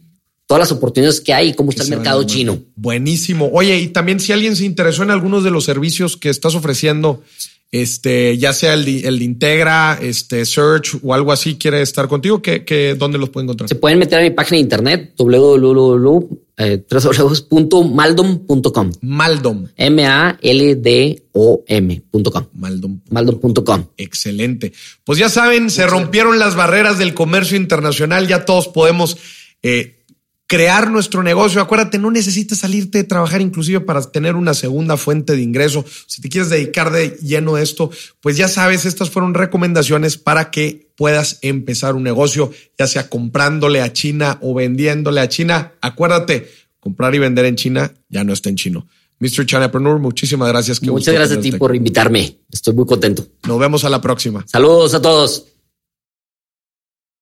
todas las oportunidades que hay y cómo está el mercado chino. Buenísimo. Oye, y también si alguien se interesó en algunos de los servicios que estás ofreciendo, este, ya sea el de, el de Integra, este, Search o algo así, quiere estar contigo, ¿qué, qué, ¿dónde los puede encontrar? Se pueden meter a mi página de internet eh, www.maldom.com. Maldom. M-A-L-D-O-M.com. Maldom. Maldom.com. Excelente. Pues ya saben, se rompieron las barreras del comercio internacional, ya todos podemos eh, crear nuestro negocio. Acuérdate, no necesitas salirte de trabajar inclusive para tener una segunda fuente de ingreso. Si te quieres dedicar de lleno a esto, pues ya sabes, estas fueron recomendaciones para que puedas empezar un negocio, ya sea comprándole a China o vendiéndole a China. Acuérdate, comprar y vender en China ya no está en chino. Mr. Chanapreneur, muchísimas gracias. Qué Muchas gracias a ti por invitarme. Estoy muy contento. Nos vemos a la próxima. Saludos a todos.